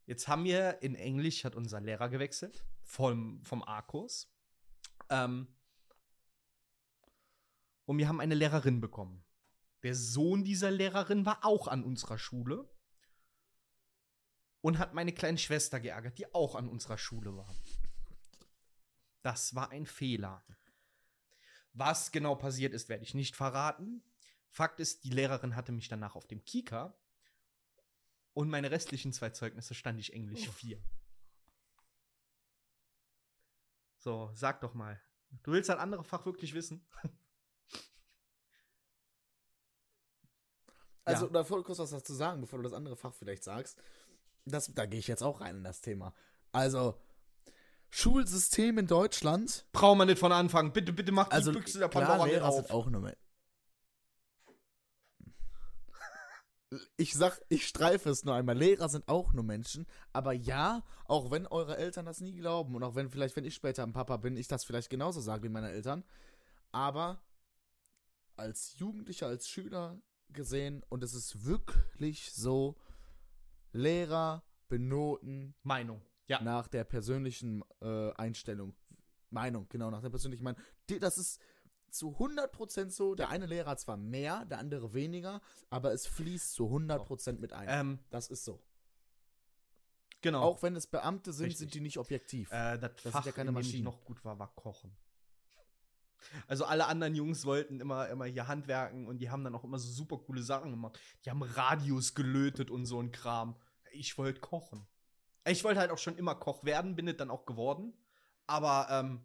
S1: Jetzt haben wir in Englisch hat unser Lehrer gewechselt vom, vom A-Kurs. Ähm, und wir haben eine Lehrerin bekommen. Der Sohn dieser Lehrerin war auch an unserer Schule und hat meine kleine Schwester geärgert, die auch an unserer Schule war. Das war ein Fehler. Was genau passiert ist, werde ich nicht verraten. Fakt ist, die Lehrerin hatte mich danach auf dem Kika und meine restlichen zwei Zeugnisse stand ich Englisch 4. So, sag doch mal. Du willst ein anderes Fach wirklich wissen? <laughs>
S2: Also,
S1: Ja.
S2: da voll kurz was dazu sagen, bevor du das andere Fach vielleicht sagst. Das, da gehe ich jetzt auch rein in das Thema. Also, Schulsystem in Deutschland.
S1: Brauchen wir nicht von Anfang. Bitte, bitte mach die
S2: Also,
S1: Büchse der
S2: klar,
S1: Pandora nicht
S2: Lehrer
S1: auf.
S2: sind auch nur Men- Ich sag, ich streife es nur einmal. Lehrer sind auch nur Menschen. Aber ja, auch wenn eure Eltern das nie glauben und auch wenn vielleicht, wenn ich später ein Papa bin, ich das vielleicht genauso sage wie meine Eltern. Aber als Jugendlicher, als Schüler gesehen und es ist wirklich so, Lehrer benoten
S1: Meinung. Ja.
S2: nach der persönlichen äh, Einstellung. Meinung, genau, nach der persönlichen Meinung. Das ist zu 100% so. Der eine Lehrer hat zwar mehr, der andere weniger, aber es fließt zu 100% mit ein.
S1: Ähm,
S2: das ist so.
S1: genau.
S2: Auch wenn es Beamte sind,
S1: Richtig.
S2: sind die nicht objektiv.
S1: Äh, das,
S2: sind
S1: Fach,
S2: ja keine
S1: in dem ich
S2: Maschinen.
S1: noch gut war, war Kochen. Also alle anderen Jungs wollten immer, immer hier handwerken und die haben dann auch immer so super coole Sachen gemacht. Die haben Radios gelötet und so ein Kram. Ich wollte kochen. Ich wollte halt auch schon immer Koch werden, bin es dann auch geworden. Aber ähm,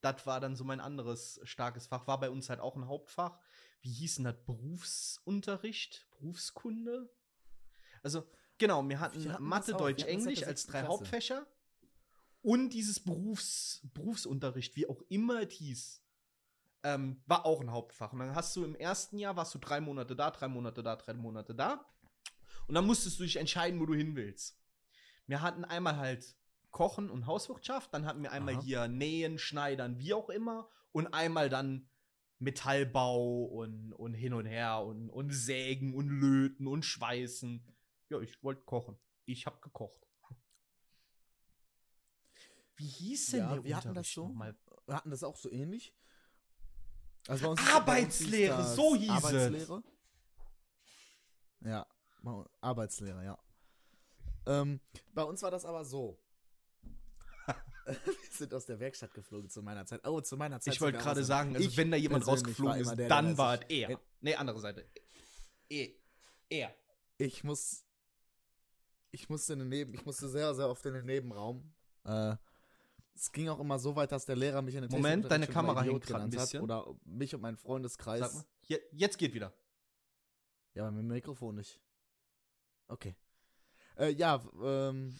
S1: das war dann so mein anderes starkes Fach. War bei uns halt auch ein Hauptfach. Wie hieß denn das? Berufsunterricht? Berufskunde? Also, genau, wir hatten
S2: Wir hatten
S1: Mathe, Deutsch, Englisch als drei
S2: Klasse.
S1: Hauptfächer. Und dieses Berufs Berufsunterricht, wie auch immer es hieß, ähm, war auch ein Hauptfach. Und dann hast du im ersten Jahr, warst du drei Monate da, drei Monate da, drei Monate da. Und dann musstest du dich entscheiden, wo du hin willst. Wir hatten einmal halt Kochen und Hauswirtschaft, dann hatten wir einmal
S2: Aha.
S1: hier Nähen, Schneidern, wie auch immer. Und einmal dann Metallbau und, und hin und her und, und Sägen und Löten und Schweißen. Ja, ich wollte kochen. Ich habe gekocht. Wie hieß denn
S2: Ja,
S1: der
S2: wir hatten das
S1: Unterricht
S2: so.
S1: nochmal?
S2: Wir hatten das auch so ähnlich. Also
S1: Arbeitslehre,
S2: hieß
S1: so hieß es.
S2: Arbeitslehre. Ja, bei uns- Arbeitslehre, ja. Ähm, bei uns war das aber so. <laughs> Wir sind aus der Werkstatt geflogen zu meiner Zeit. Oh, zu meiner Zeit.
S1: Ich wollte gerade sagen, also wenn da jemand rausgeflogen ist,
S2: der,
S1: dann
S2: der
S1: war es er. Nee, andere Seite. E. Er.
S2: ich muss ich musste in den Neben ich musste sehr sehr oft in den Nebenraum äh, es ging auch immer so weit, dass der Lehrer mich in den
S1: Moment, deine Kamera hängt grad ein
S2: genannt hat
S1: bisschen.
S2: Oder mich und meinen Freundeskreis.
S1: Sag mal. Je, jetzt geht wieder.
S2: Ja, mit dem Mikrofon nicht. Okay. Äh, ja, ähm,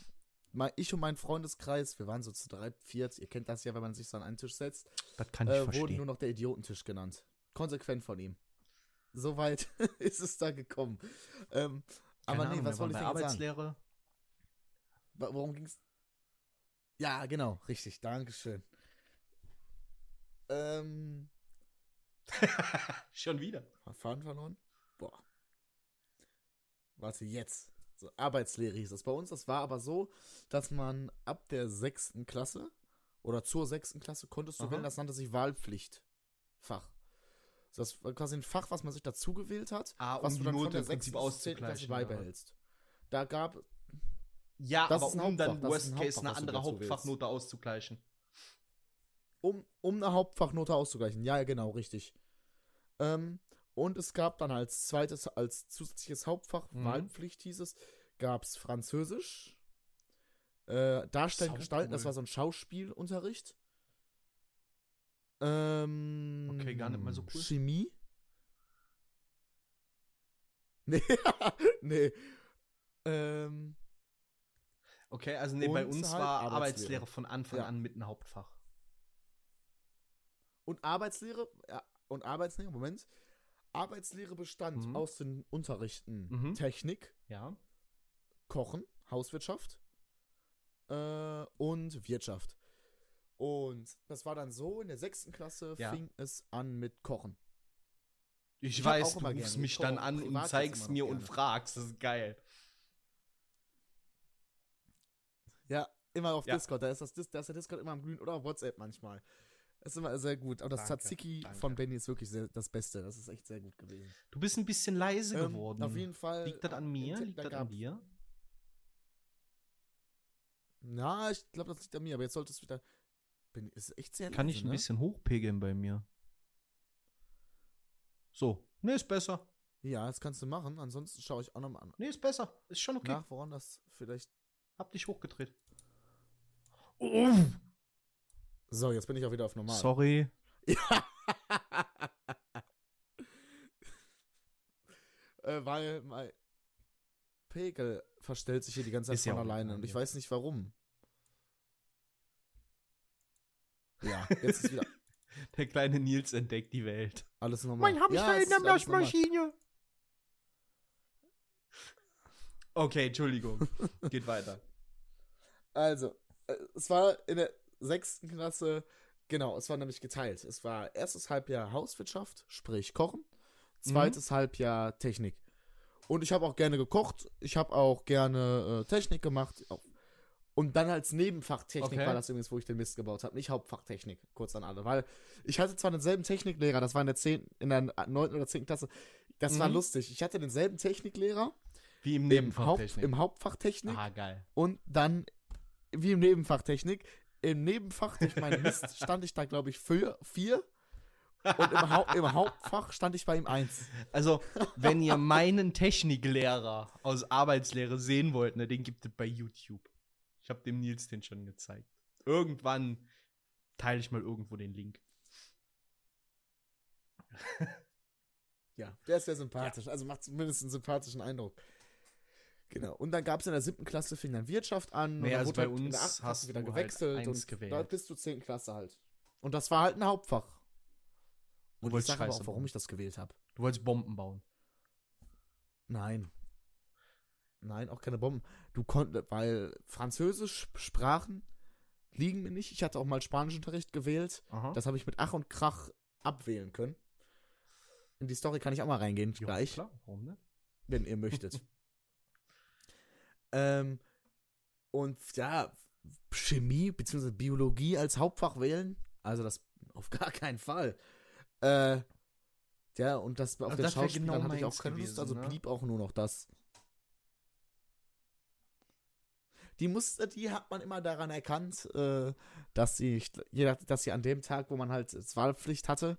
S2: ich und mein Freundeskreis, wir waren so zu drei, viert, ihr kennt das ja, wenn man sich so an einen Tisch setzt,
S1: Das kann
S2: äh, wurden nur noch der Idiotentisch genannt. Konsequent von ihm. Soweit <laughs> ist es da gekommen. Ähm, aber nee, was wollte ich denn sagen?
S1: Arbeitslehre?
S2: Wa- Worum ging's? Ja, genau, richtig, Dankeschön. Ähm, <laughs>
S1: Schon wieder.
S2: Faden verloren? Boah. Warte, jetzt. So, Arbeitslehre hieß das bei uns. Das war aber so, dass man ab der sechsten Klasse oder zur sechsten Klasse konntest du
S1: Aha.
S2: wählen, das nannte sich Wahlpflichtfach. Das war quasi ein Fach, was man sich dazu gewählt hat,
S1: Ah, um
S2: was
S1: die
S2: du dann
S1: Note
S2: von der sechsten Klasse beibehältst. Da gab,
S1: Ja,
S2: Das
S1: aber um dann
S2: das
S1: Worst
S2: ein
S1: Case eine andere. Hauptfachnote auszugleichen.
S2: um, um eine Hauptfachnote auszugleichen. Ja, genau, richtig. Ähm, und es gab dann als zweites, als zusätzliches Hauptfach,
S1: Mhm.
S2: Wahlpflicht hieß es, gab es Französisch, äh, Darstellen, Gestalten, das
S1: cool.
S2: war so ein Schauspielunterricht. Ähm,
S1: Okay, gar nicht mal so cool.
S2: Chemie? <laughs> Nee, <laughs> nee. Ähm,
S1: Okay, also nee, bei uns
S2: halt
S1: war
S2: Arbeitslehre.
S1: Arbeitslehre von Anfang
S2: Ja.
S1: an mit einem Hauptfach.
S2: und Arbeitslehre, ja, und Arbeitslehre, Moment. Arbeitslehre bestand
S1: Mhm.
S2: aus den Unterrichten
S1: Mhm.
S2: Technik,
S1: Ja.
S2: Kochen, Hauswirtschaft äh, und Wirtschaft. Und das war dann so, in der sechsten Klasse
S1: Ja.
S2: fing es an mit Kochen.
S1: Ich,
S2: Ich
S1: weiß, du rufst
S2: gerne.
S1: mich
S2: Ich
S1: dann an und zeigst mir
S2: noch
S1: und
S2: gerne.
S1: fragst. Das ist geil.
S2: Ja, immer auf
S1: Ja.
S2: Discord. Da ist, das, da ist der Discord immer am Glühen oder auf WhatsApp manchmal. Das ist immer sehr gut. Aber das
S1: Danke,
S2: Tzatziki
S1: danke.
S2: von Benny ist wirklich sehr, das Beste. Das ist echt sehr gut gewesen.
S1: Du bist ein bisschen leise
S2: Ähm,
S1: geworden.
S2: Auf jeden Fall.
S1: Liegt das an mir?
S2: im-
S1: Liegt
S2: da
S1: das an dir?
S2: Na, ich glaube, das liegt an mir. Aber jetzt sollte es wieder. Benny, ist echt sehr
S1: Kann
S2: leise,
S1: ich ein
S2: ne?
S1: bisschen hochpegeln bei mir? So. Nee, ist besser.
S2: Ja, das kannst du machen. Ansonsten schaue ich auch nochmal an.
S1: Nee, ist besser. Ist schon okay.
S2: Nach, woran das vielleicht.
S1: Hab dich hochgedreht. Oh,
S2: So, jetzt bin ich auch wieder auf normal.
S1: sorry. <laughs>
S2: äh, weil mein Pegel verstellt sich hier die ganze Zeit
S1: Ist
S2: von alleine und ich weiß nicht warum. Ja, jetzt ist wieder <laughs>
S1: Der kleine Nils entdeckt die Welt.
S2: alles normal.
S1: Mein Hamster
S2: ja, es
S1: in der. Waschmaschine. Okay, Entschuldigung. <laughs> Geht weiter.
S2: Also, es war in der sechsten Klasse, genau, es war nämlich geteilt. Es war erstes Halbjahr Hauswirtschaft, sprich Kochen, zweites
S1: Mhm.
S2: Halbjahr Technik. Und ich habe auch gerne gekocht, ich habe auch gerne äh, Technik gemacht. Und dann als Nebenfach Technik
S1: Okay.
S2: war das übrigens, wo ich den Mist gebaut habe, nicht Hauptfach Technik, kurz an alle. Weil ich hatte zwar denselben Techniklehrer, das war in der 10, in der 9. oder 10. Klasse, das war
S1: Mhm.
S2: lustig. Ich hatte denselben Techniklehrer
S1: Wie im
S2: im,
S1: Nebenfach
S2: Haupt, im Hauptfach Technik
S1: Ah, geil.
S2: und dann, wie im Nebenfach Technik, im Nebenfach durch meinen Mist <laughs> stand ich da, glaube ich, für vier. Und im, Hau im Hauptfach stand ich bei ihm eins.
S1: Also, wenn ihr <laughs> meinen Techniklehrer aus Arbeitslehre sehen wollt, ne, den gibt es bei YouTube. Ich habe dem Nils den schon gezeigt. Irgendwann teile ich mal irgendwo den Link.
S2: Ja, der ist sehr sympathisch. Also macht zumindest einen sympathischen Eindruck. Genau. Und dann gab es in der siebten Klasse fing dann Wirtschaft an.
S1: Nee,
S2: und dann
S1: also
S2: wurde
S1: bei
S2: halt in
S1: uns
S2: der achten
S1: hast
S2: Klasse wieder
S1: du halt
S2: gewechselt.
S1: eins
S2: und
S1: gewählt.
S2: da bis zur zehnten Klasse halt. Und das war halt ein Hauptfach.
S1: Du
S2: Und ich
S1: wolltest
S2: sage aber auch, warum ich das gewählt habe.
S1: Du wolltest Bomben bauen.
S2: Nein. Nein, auch keine Bomben. Du konntest, weil Französisch Sprachen liegen mir nicht. Ich hatte auch mal Spanischunterricht gewählt.
S1: Aha.
S2: Das habe ich mit Ach und Krach abwählen können. In die Story kann ich auch mal reingehen,
S1: Ja,
S2: gleich,
S1: Klar, warum nicht?
S2: wenn ihr möchtet. <laughs> ähm, und ja, Chemie bzw. Biologie als Hauptfach wählen, also das <laughs> auf gar keinen Fall. Äh, ja, und das auf
S1: Also
S2: der Schauspielern
S1: genau
S2: hatte ich auch keine Lust, also
S1: ne?
S2: blieb auch nur noch das. Die musste, die hat man immer daran erkannt, äh, dass sie, dass sie an dem Tag, wo man halt äh, Wahlpflicht hatte,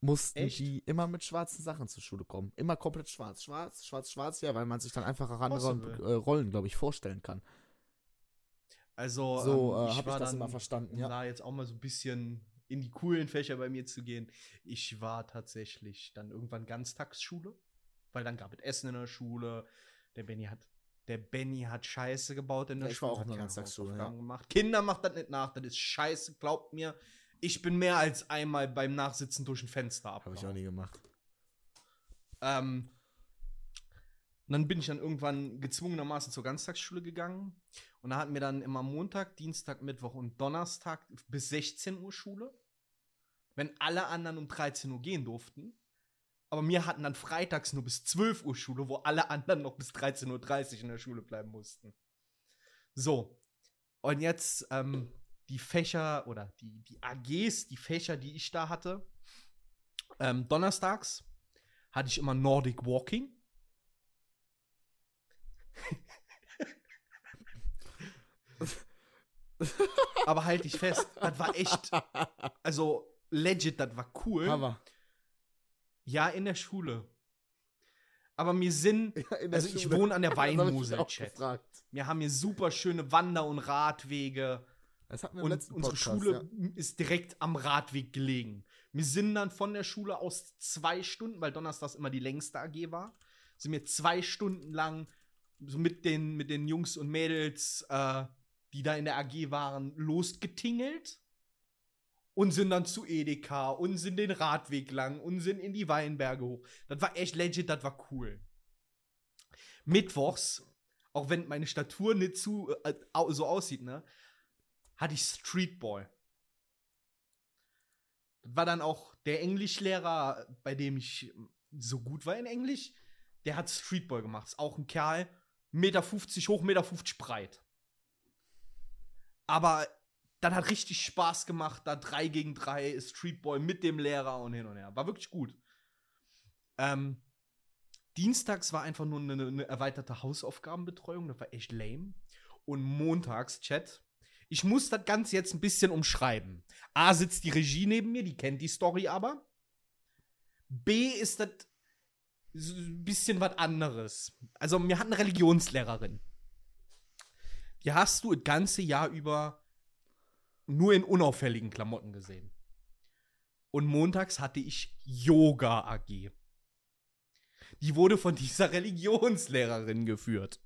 S2: mussten
S1: Echt?
S2: die immer mit schwarzen Sachen zur Schule kommen. Immer komplett schwarz. Schwarz, schwarz, schwarz, ja, weil man sich dann einfach auch andere äh, Rollen, glaube ich, vorstellen kann.
S1: Also,
S2: So,
S1: ähm,
S2: äh, hab ich das
S1: dann,
S2: immer verstanden, ja.
S1: da jetzt auch mal so ein bisschen in die coolen Fächer bei mir zu gehen. Ich war tatsächlich dann irgendwann Ganztagsschule, weil dann gab es Essen in der Schule. Der Benny hat, der Benny hat Scheiße gebaut in der
S2: Ja, ich
S1: Schule.
S2: war auch in der Ganztagsschule,
S1: Hausaufgaben gemacht. Kinder macht das nicht nach, das ist Scheiße, glaubt mir. Ich bin mehr als einmal beim Nachsitzen durch ein Fenster
S2: Habe ich auch nie gemacht.
S1: Ähm, dann bin ich dann irgendwann gezwungenermaßen zur Ganztagsschule gegangen. Und da hatten wir dann immer Montag, Dienstag, Mittwoch und Donnerstag bis 16 Uhr Schule. Wenn alle anderen um 13 Uhr gehen durften. Aber wir hatten dann freitags nur bis 12 Uhr Schule, wo alle anderen noch bis 13.30 Uhr in der Schule bleiben mussten. So. Und jetzt ähm, die Fächer oder die, die AGs, die Fächer, die ich da hatte. Ähm, donnerstags hatte ich immer Nordic Walking. Aber halt dich fest, das war echt, also legit, das war cool.
S2: Aber
S1: Ja, in der Schule. Aber mir sind,
S2: ja,
S1: also ich
S2: Schule.
S1: wohne an der <laughs>
S2: ich auch
S1: Chat.
S2: gefragt.
S1: Wir haben hier super schöne Wander- und Radwege.
S2: Das hatten wir
S1: Und
S2: letzten
S1: unsere
S2: Podcast,
S1: Schule
S2: ja.
S1: ist direkt am Radweg gelegen. Wir sind dann von der Schule aus zwei Stunden, weil Donnerstags immer die längste AG war, sind wir zwei Stunden lang so mit den, mit den Jungs und Mädels, äh, die da in der AG waren, losgetingelt und sind dann zu Edeka und sind den Radweg lang und sind in die Weinberge hoch. Das war echt legit, das war cool. Mittwochs, auch wenn meine Statur nicht zu, äh, so aussieht, ne, hatte ich Streetball. Das war dann auch der Englischlehrer, bei dem ich so gut war in Englisch, der hat Streetball gemacht. Ist auch ein Kerl, 1,50 Meter hoch, 1,50 Meter breit. Aber das hat richtig Spaß gemacht, da 3 gegen 3 Streetball mit dem Lehrer und hin und her. War wirklich gut. Ähm, Dienstags war einfach nur eine, eine erweiterte Hausaufgabenbetreuung, das war echt lame. Und montags, Chat, ich muss das Ganze jetzt ein bisschen umschreiben. A sitzt die Regie neben mir, die kennt die Story aber. B ist das ein bisschen was anderes. Also, wir hatten eine Religionslehrerin. Die hast du das ganze Jahr über nur in unauffälligen Klamotten gesehen. Und montags hatte ich Yoga AG. Die wurde von <laughs> dieser Religionslehrerin geführt.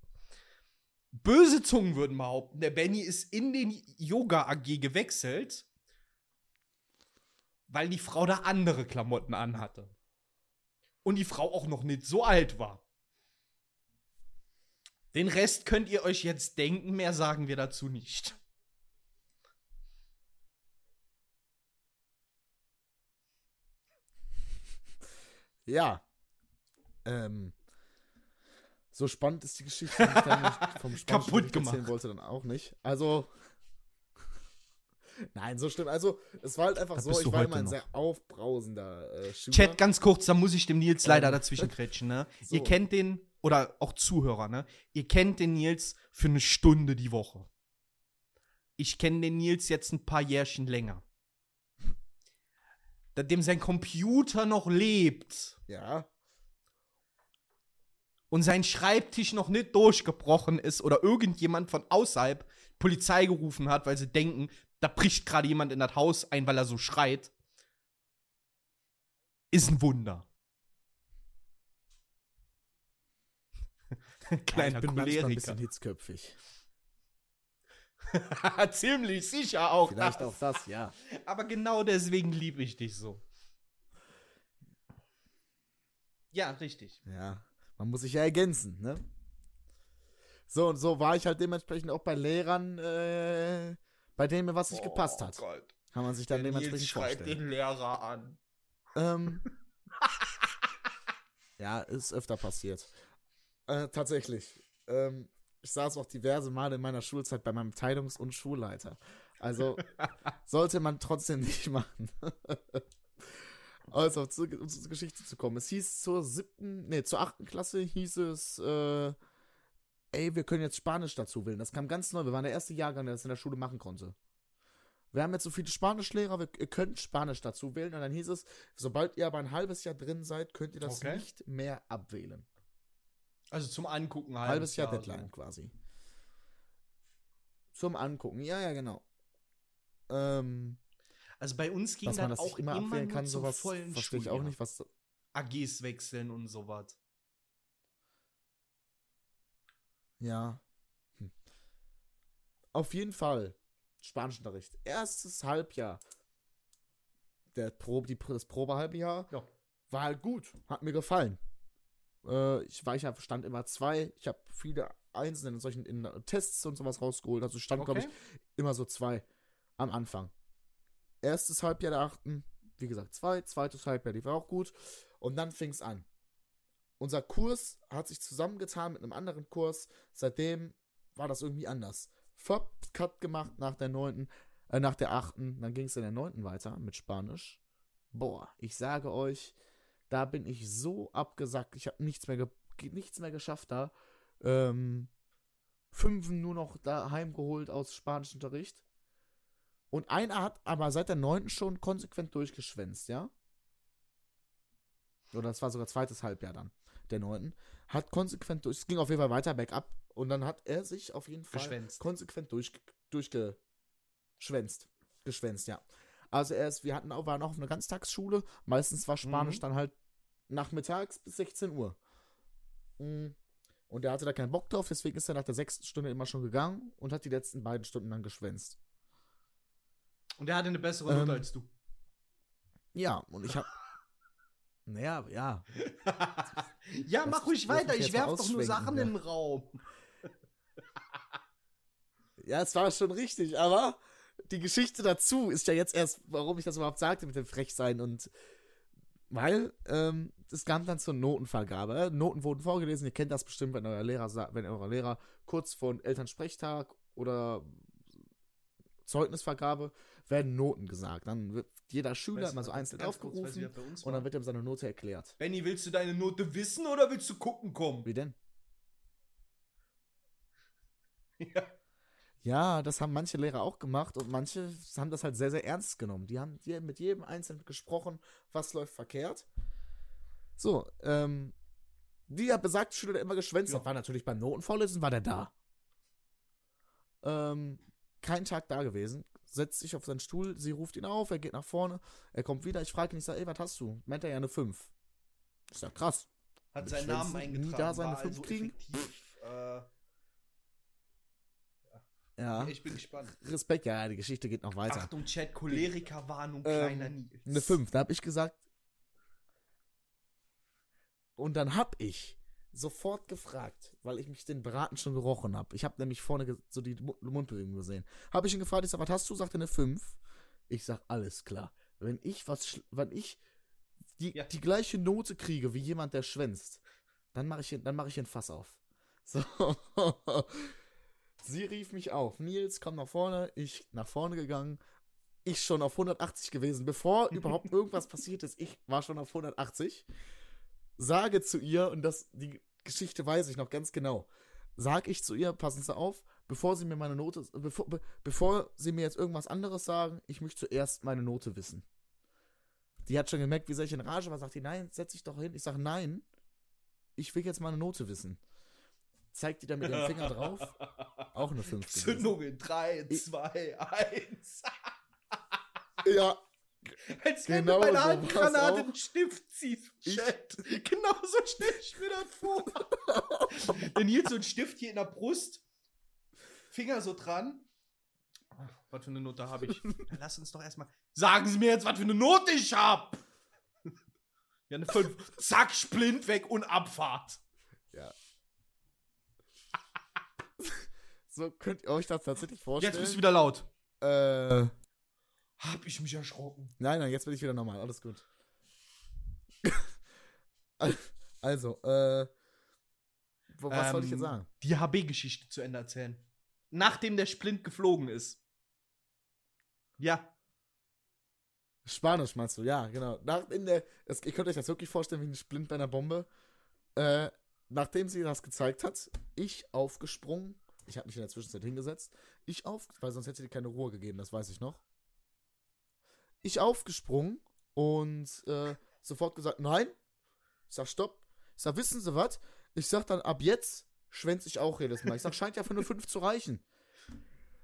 S1: Böse Zungen würden behaupten, der Benny ist in den Yoga AG gewechselt, weil die Frau da andere Klamotten anhatte. Und die Frau auch noch nicht so alt war. Den Rest könnt ihr euch jetzt denken, mehr sagen wir dazu nicht.
S2: Ja. Ähm. So spannend ist die Geschichte, die ich dann nicht <laughs> vom Spanischen
S1: Kaputt
S2: Unterricht erzählen
S1: gemacht.
S2: wollte, dann auch nicht. Also. <laughs> Nein, so stimmt. Also, es war halt einfach
S1: Da
S2: so, ich war immer ein
S1: noch.
S2: sehr aufbrausender äh, Schüler.
S1: Chat, ganz kurz, da muss ich dem Nils leider
S2: Ähm, <laughs>
S1: dazwischen kretschen, ne?
S2: so.
S1: Ihr kennt den, oder auch Zuhörer, ne? Ihr kennt den Nils für eine Stunde die Woche. Ich kenne den Nils jetzt ein paar Jährchen länger. Da dem sein Computer noch lebt
S2: Ja.
S1: Und sein Schreibtisch noch nicht durchgebrochen ist oder irgendjemand von außerhalb Polizei gerufen hat, weil sie denken, da bricht gerade jemand in das Haus ein, weil er so schreit, ist ein Wunder. <laughs> Kleiner
S2: ich bin manchmal ein
S1: Choleriker.
S2: bisschen hitzköpfig. <laughs>
S1: Ziemlich sicher auch.
S2: Vielleicht
S1: das.
S2: auch das, ja.
S1: Aber genau deswegen liebe ich dich so. Ja, richtig.
S2: Ja. Man muss sich ja ergänzen, ne? So und so war ich halt dementsprechend auch bei Lehrern, äh, bei denen mir was nicht gepasst hat.
S1: Oh Gott.
S2: Kann man sich dann
S1: Der
S2: dementsprechend
S1: Nils schreit
S2: vorstellen.
S1: den Lehrer an.
S2: Ähm, <laughs> ja, ist öfter passiert. Äh, tatsächlich. Ähm, ich saß auch diverse Male in meiner Schulzeit bei meinem Teilungs- und Schulleiter. Also <laughs> sollte man trotzdem nicht machen. <laughs> also, zu, um zur Geschichte zu kommen. Es hieß zur siebten, nee, zur achten Klasse hieß es, äh, ey, wir können jetzt Spanisch dazu wählen. Das kam ganz neu. Wir waren der erste Jahrgang, der das in der Schule machen konnte. Wir haben jetzt so viele Spanischlehrer, wir, ihr könnt Spanisch dazu wählen. Und dann hieß es, sobald ihr aber ein halbes Jahr drin seid, könnt ihr das
S1: Okay.
S2: nicht mehr abwählen.
S1: Also zum Angucken
S2: Ein halbes Jahr
S1: so.
S2: Deadline quasi. Zum Angucken, ja, ja, genau. Ähm,
S1: Also bei uns ging
S2: das
S1: auch
S2: nicht immer
S1: immer,
S2: abwählen
S1: nur
S2: kann, sowas
S1: vollen
S2: verstehe ich auch nicht, was.
S1: AGs wechseln und sowas.
S2: Ja. Hm. Auf jeden Fall. Spanischunterricht. Erstes Halbjahr. Der Probe, die, das Probehalbjahr
S1: Ja.
S2: war halt gut. Hat mir gefallen. Äh, ich war, ich hab, stand immer zwei. Ich habe viele Einzelne in solchen in Tests und sowas rausgeholt. Also stand, glaube ich, immer so zwei am Anfang. Erstes Halbjahr der achten, wie gesagt, zwei. Zweites Halbjahr, die war auch gut. Und dann fing es an. Unser Kurs hat sich zusammengetan mit einem anderen Kurs. Seitdem war das irgendwie anders. Fop, Cut gemacht nach der neunten, äh, nach der achten. Dann ging es in der neunten weiter mit Spanisch. Boah, ich sage euch, da bin ich so abgesackt. Ich habe nichts mehr, nichts mehr geschafft da. Ähm, Fünfen nur noch daheim geholt aus Spanischunterricht. Und einer hat aber seit der neunten schon konsequent durchgeschwänzt, ja? Oder das war sogar zweites Halbjahr dann, der neunten. Hat konsequent durch, es ging auf jeden Fall weiter bergab. Und dann hat er sich auf jeden Fall
S1: Geschwänzt.
S2: konsequent durch, durchge, Schwänzt. Geschwänzt, ja. Also er ist, wir hatten auch, waren auch auf einer Ganztagsschule. Meistens war Spanisch
S1: Mhm.
S2: dann halt nachmittags bis 16 Uhr. Mm. Und er hatte da keinen Bock drauf, deswegen ist er nach der sechsten Stunde immer schon gegangen und hat die letzten beiden Stunden dann geschwänzt.
S1: Und er hatte eine bessere
S2: Ähm,
S1: Note als du.
S2: Ja, und ich hab. <laughs> naja, ja.
S1: ja,
S2: Lass
S1: mach ruhig weiter. Ich werf doch nur Sachen
S2: ja.
S1: in den Raum. <laughs>
S2: Ja, es war schon richtig, aber die Geschichte dazu ist ja jetzt erst, warum ich das überhaupt sagte mit dem Frechsein und weil ähm, es kam dann zur Notenvergabe. Noten wurden vorgelesen, ihr kennt das bestimmt, wenn euer Lehrer, wenn euer Lehrer kurz vor Elternsprechtag oder Zeugnisvergabe werden Noten gesagt. Dann wird jeder Schüler
S1: Weißt
S2: immer so einzeln
S1: kurz,
S2: aufgerufen und dann wird ihm seine Note erklärt.
S1: Benny, willst du deine Note wissen oder willst du gucken kommen?
S2: Wie denn? <laughs>
S1: Ja.
S2: Ja, das haben manche Lehrer auch gemacht und manche haben das halt sehr, sehr ernst genommen. Die haben mit jedem Einzelnen gesprochen, was läuft verkehrt. So, ähm, der besagte Schüler, der immer geschwänzt
S1: Ja.
S2: hat, war natürlich beim Notenvorlesen, war der da. Ähm, kein Tag da gewesen. Setzt sich auf seinen Stuhl, sie ruft ihn auf, er geht nach vorne, er kommt wieder, ich frage ihn, ich sage, ey, was hast du? Meint er ja eine 5. Ich sag, krass.
S1: Hat seinen Namen
S2: Schwänze nie
S1: eingetragen.
S2: da seine
S1: war
S2: fünf
S1: also
S2: kriegen?
S1: effektiv, äh,
S2: Ja.
S1: Ich bin gespannt.
S2: Respekt, ja, die Geschichte geht noch weiter.
S1: Achtung, Chat, Cholerikerwarnung,
S2: Ähm,
S1: kleiner Nils.
S2: Eine 5. Da habe ich gesagt. Und dann hab ich sofort gefragt, weil ich mich den Braten schon gerochen habe. Ich habe nämlich vorne so die Mu- Mundbewegung gesehen. Habe ich ihn gefragt, ich sag, was hast du? Sagt er eine 5. Ich sag, alles klar. Wenn ich was, wenn ich die,
S1: Ja.
S2: die gleiche Note kriege wie jemand, der schwänzt, dann mache ich, dann mache ich ein Fass auf. <laughs> So. Sie rief mich auf. Nils, komm nach vorne. Ich nach vorne gegangen. Ich schon auf 180 gewesen. Bevor überhaupt <laughs> irgendwas passiert ist, ich war schon auf 180. Sage zu ihr, und das, die Geschichte weiß ich noch ganz genau. Sag ich zu ihr, passen Sie auf, bevor Sie mir meine Note, bevor, be, bevor Sie mir jetzt irgendwas anderes sagen, ich möchte zuerst meine Note wissen. Die hat schon gemerkt, wie sehr ich in Rage war, sagt die, nein, setz dich doch hin. Ich sage, nein, ich will jetzt meine Note wissen. Zeigt die dann mit dem <laughs> Finger drauf, auch eine 5 gewesen.
S1: Zündung in 3,
S2: Ich-
S1: 2, 1.
S2: Ja,
S1: Als wenn
S2: Genau
S1: du bei
S2: so
S1: Handgranate einen Stift ziehst.
S2: Ich-
S1: Chat. <laughs> Genau so stell ich mir das vor. <laughs> Der Nils so ein Stift hier in der Brust. Finger so dran. Ach, Was für eine Note habe ich? <laughs> Na, lass uns doch erstmal. Sagen Sie mir jetzt, was für eine Note ich hab! Ja, eine 5. Zack, Splint weg und Abfahrt.
S2: so könnt ihr euch das tatsächlich vorstellen.
S1: Jetzt bist du wieder laut.
S2: Äh,
S1: Hab ich mich erschrocken.
S2: nein, nein, jetzt bin ich wieder normal, alles gut. <laughs> also, äh, was wollte ich jetzt
S1: Ähm,
S2: sagen?
S1: Die HB-Geschichte zu Ende erzählen. Nachdem der Splint geflogen ist. Ja.
S2: Spanisch meinst du, ja, genau. Nach, in der, es, ihr könnt euch das wirklich vorstellen wie ein Splint bei einer Bombe. Äh, nachdem sie das gezeigt hat, ich aufgesprungen. Ich habe mich in der Zwischenzeit hingesetzt. Ich auf, weil sonst hätte sie keine Ruhe gegeben, das weiß ich noch. Ich aufgesprungen und äh, sofort gesagt, nein. Ich sag, stopp. Ich sag, wissen Sie was? Ich sag dann, ab jetzt schwänze ich auch jedes Mal. Ich sag, scheint ja für eine 5 zu reichen.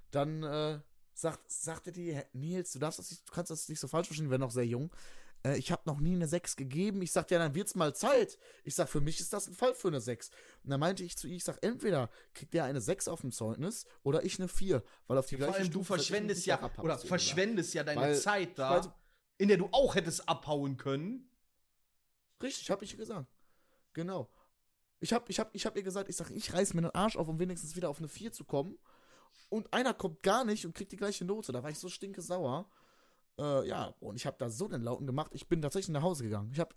S2: Dann äh, sagt, sagte die, "Hä, Nils, du darfst das nicht, du kannst das nicht so falsch verstehen, wir noch sehr jung. Äh, ich habe noch nie eine 6 gegeben. Ich sag, ja, dann wird's mal Zeit. Ich sag, für mich ist das ein Fall für eine 6. Und dann meinte ich zu ihr, ich sag, entweder kriegt der eine 6 auf dem Zeugnis oder ich eine 4. Weil auf die
S1: Vor
S2: gleiche
S1: allem, du
S2: Stufe mich
S1: verschwendest ja,
S2: hab
S1: oder verschwendest ja deine
S2: Weil-
S1: Zeit da,
S2: weil-
S1: in der du auch hättest abhauen können.
S2: Richtig, hab ich ihr gesagt. Genau. Ich hab, ich hab, ich hab ihr gesagt, ich sag, ich reiß mir den Arsch auf, um wenigstens wieder auf eine 4 zu kommen. Und einer kommt gar nicht und kriegt die gleiche Note. Da war ich so stinke sauer. Äh, ja, und ich habe da so den Lauten gemacht. Ich bin tatsächlich nach Hause gegangen. Ich habe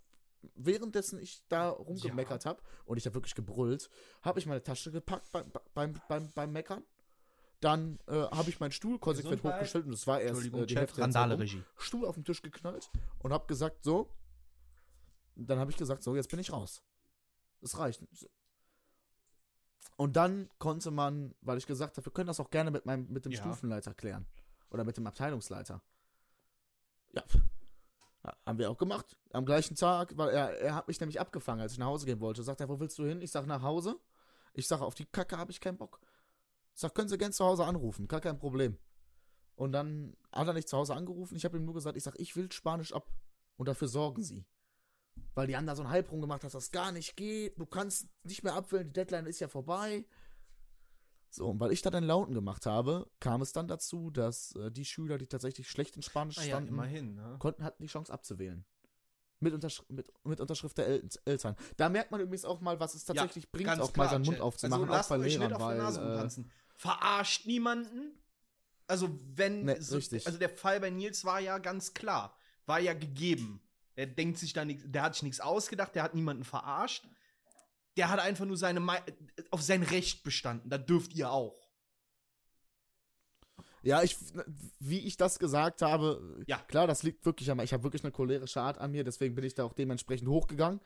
S2: währenddessen ich da rumgemeckert habe und ich habe wirklich gebrüllt, habe ich meine Tasche gepackt beim, beim, beim, beim Meckern. Dann äh, habe ich meinen Stuhl konsequent
S1: Gesundheit.
S2: hochgestellt und das war erst äh, die Hälfte der Zeit
S1: Randale
S2: rum.
S1: Regie.
S2: Stuhl auf den Tisch geknallt und habe gesagt, so. Dann habe ich gesagt, so, jetzt bin ich raus. Es reicht. Und dann konnte man, weil ich gesagt habe, wir können das auch gerne mit meinem mit dem
S1: Ja.
S2: Stufenleiter klären oder mit dem Abteilungsleiter. Ja. Haben wir auch gemacht. Am gleichen Tag, weil er, er hat mich nämlich abgefangen, als ich nach Hause gehen wollte. Sagt er, wo willst du hin? Ich sag nach Hause. Ich sage, auf die Kacke habe ich keinen Bock. Ich sag, können Sie gern zu Hause anrufen, gar kein Problem. Und dann hat er nicht zu Hause angerufen. Ich habe ihm nur gesagt, ich sag, ich will Spanisch ab. Und dafür sorgen sie. Weil die da so einen Hype rumgemacht, dass das gar nicht geht. Du kannst nicht mehr abwählen, die Deadline ist ja vorbei. So, und weil ich da dann Lauten gemacht habe, kam es dann dazu, dass äh, die Schüler, die tatsächlich schlecht in Spanisch
S1: Ah ja,
S2: standen,
S1: immerhin, ne?
S2: konnten, hatten die Chance abzuwählen. Mit, Untersch mit, mit Unterschrift der El Eltern. Da merkt man übrigens auch mal, was es tatsächlich bringt,
S1: ganz
S2: auch
S1: klar,
S2: mal seinen Mund aufzumachen,
S1: also,
S2: auch bei Lehrern, weil äh.
S1: Verarscht niemanden. Also, wenn.
S2: Nee,
S1: so,
S2: richtig.
S1: Also, der Fall bei Nils war ja ganz klar. War ja gegeben. Der denkt sich da nichts, der hat sich nichts ausgedacht, der hat niemanden verarscht. Der hat einfach nur seine auf sein Recht bestanden. Da dürft ihr auch.
S2: Ja, ich, wie ich das gesagt habe,
S1: Ja.
S2: klar, das liegt wirklich an mir. Ich habe wirklich eine cholerische Art an mir, deswegen bin ich da auch dementsprechend hochgegangen.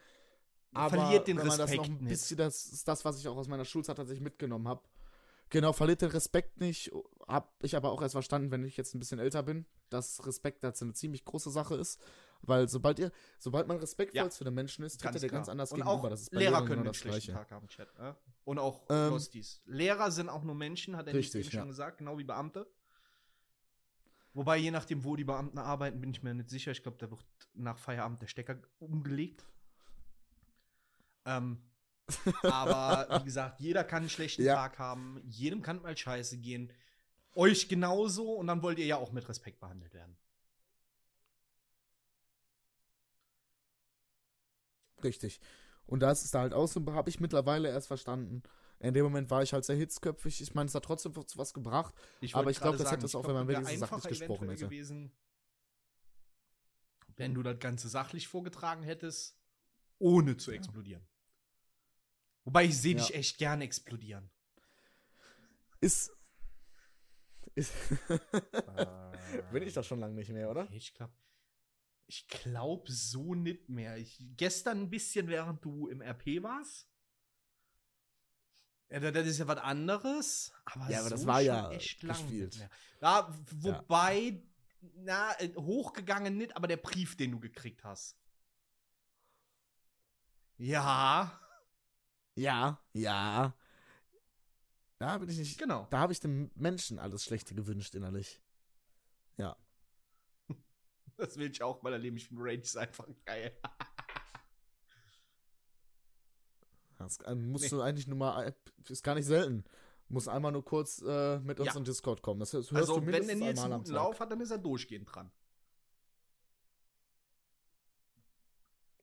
S2: Aber
S1: Verliert den
S2: wenn man das
S1: Respekt
S2: noch ein
S1: nicht.
S2: bisschen, das ist das, was ich auch aus meiner Schulzeit tatsächlich mitgenommen habe. Genau, verliert den Respekt nicht. Hab ich aber auch erst verstanden, wenn ich jetzt ein bisschen älter bin, dass Respekt dazu eine ziemlich große Sache ist. Weil sobald ihr, sobald man respektvoll
S1: Ja.
S2: zu den Menschen ist, tritt
S1: Ganz
S2: er dir ganz anders
S1: Und
S2: gegenüber.
S1: auch
S2: das ist bei
S1: Lehrer können einen schlechten. Tag haben, Chat. Ja? Und auch
S2: Ähm,
S1: Losties. Lehrer sind auch nur Menschen, hat er nicht
S2: Richtig,
S1: eben schon
S2: ja.
S1: gesagt, genau wie Beamte. Wobei, je nachdem, wo die Beamten arbeiten, bin ich mir nicht sicher. Ich glaube, da wird nach Feierabend der Stecker umgelegt. Ähm, <laughs> aber wie gesagt, jeder kann einen schlechten
S2: Ja.
S1: Tag haben, jedem kann mal scheiße gehen. Euch genauso und dann wollt ihr ja auch mit Respekt behandelt werden.
S2: Richtig. Und das ist da halt auch so, habe ich mittlerweile erst verstanden. In dem Moment war ich halt sehr hitzköpfig. Ich meine, es hat trotzdem zu was gebracht.
S1: Ich
S2: Aber ich glaub,
S1: gerade
S2: das hätte es auch, wenn man wenigstens sachlich gesprochen hätte.
S1: gewesen, wenn du das Ganze sachlich vorgetragen hättest, ohne zu explodieren. Wobei ich sehe
S2: Ja.
S1: dich echt gerne explodieren.
S2: Ist. ist <laughs> Bin ich doch schon lange nicht mehr, oder?
S1: Ich glaube ich glaub so nicht mehr. Ich, gestern ein bisschen, während du im RP warst. Ja, das das ist ja was anderes. Aber,
S2: Ja, aber das
S1: so
S2: war
S1: schon
S2: ja
S1: echt lang
S2: gespielt.
S1: nicht mehr. Ja, wobei, na, äh, hochgegangen nicht, aber der Brief, den du gekriegt hast. Ja,
S2: Ja, ja. Da bin ich nicht.
S1: genau.
S2: Da habe ich dem Menschen alles Schlechte gewünscht innerlich.
S1: Das will ich auch mal erleben. Ich finde Rage ist einfach geil.
S2: Das äh, musst
S1: Nee.
S2: du eigentlich nur mal. äh, Ist gar nicht selten. Muss einmal nur kurz äh, mit uns
S1: Ja.
S2: in Discord kommen. Das hörst
S1: Also,
S2: du
S1: wenn
S2: mindestens
S1: Nils
S2: einmal
S1: einen
S2: am
S1: guten. Lauf hat, dann ist er durchgehend dran.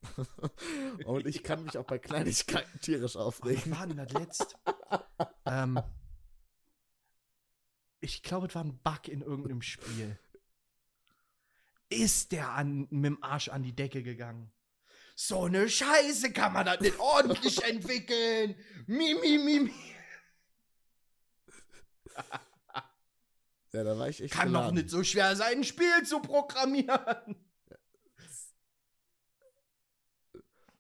S1: <laughs>
S2: Und ich kann mich auch bei Kleinigkeiten tierisch
S1: Was
S2: aufregen.
S1: war denn das letzt? ähm, ich glaube, es war ein Bug in irgendeinem Spiel. Ist der an, mit dem Arsch an die Decke gegangen? So eine Scheiße kann man das nicht ordentlich <laughs> entwickeln. Mi, mi, mi, mi.
S2: Ja, da war ich echt
S1: Kann doch
S2: geladen.
S1: nicht so schwer sein, ein Spiel zu programmieren.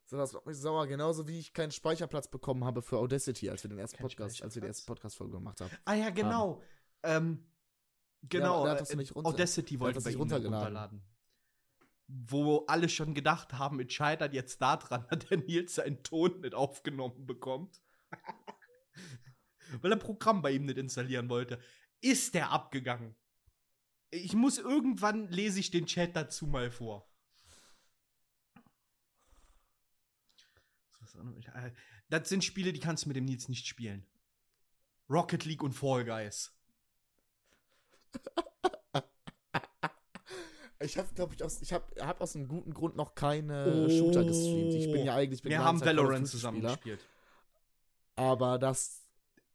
S2: So, das macht mich sauer. Genauso wie ich keinen Speicherplatz bekommen habe für Audacity, als wir den ersten
S1: Kein
S2: Podcast, als wir die erste? Podcast-Folge gemacht haben.
S1: Ah ja, genau. Ähm, genau.
S2: der hat das
S1: äh,
S2: nicht runter-
S1: Audacity wollte bei ihm runterladen. Wo alle schon gedacht haben, es scheitert jetzt daran, <laughs> dass der Nils seinen Ton nicht aufgenommen bekommt. <laughs> Weil er Programm bei ihm nicht installieren wollte. Ist der abgegangen? Ich muss irgendwann lese ich den Chat dazu mal vor. äh, Das sind Spiele, die kannst du mit dem Nils nicht spielen. Rocket League und Fall Guys.
S2: Ich habe, glaube ich, aus, ich habe hab aus einem guten Grund noch keine Shooter gestreamt. Ich bin ja eigentlich
S1: Wir haben Valorant zusammen gespielt.
S2: Aber das,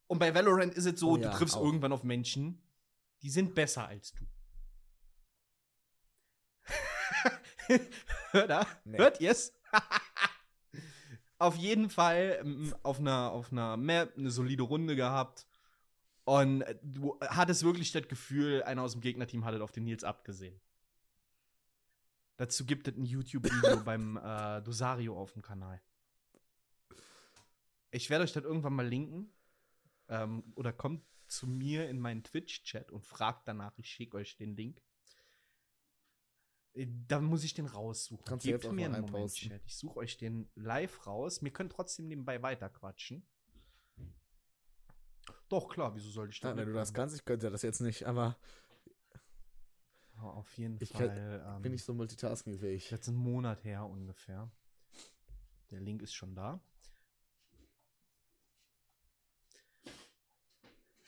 S1: Und bei Valorant ist es so,
S2: Oh
S1: du
S2: ja,
S1: triffst
S2: auch.
S1: irgendwann auf Menschen, die sind besser als du. <laughs> Hört er?
S2: Nee.
S1: Hört ihr's? <laughs> auf jeden Fall auf einer, auf einer Map eine solide Runde gehabt. Und äh, du hattest wirklich das Gefühl, einer aus dem Gegnerteam hat es auf den Nils abgesehen. Dazu gibt es ein YouTube-Video <laughs> beim äh, Dosario auf dem Kanal. Ich werde euch das irgendwann mal linken. Ähm, oder kommt zu mir in meinen Twitch-Chat und fragt danach, ich schicke euch den Link. Äh, Dann muss ich den raussuchen.
S2: Kannst auch
S1: mir einen Moment. Chat. Ich suche euch den live raus. Wir können trotzdem nebenbei weiterquatschen. Doch, klar, wieso sollte ich
S2: ja,
S1: das
S2: wenn du das kannst, ich könnte das jetzt nicht, aber
S1: auf jeden
S2: Ich kann-
S1: Fall. ähm,
S2: Bin ich so multitaskingfähig?
S1: Jetzt einen Monat her ungefähr. Der Link ist schon da.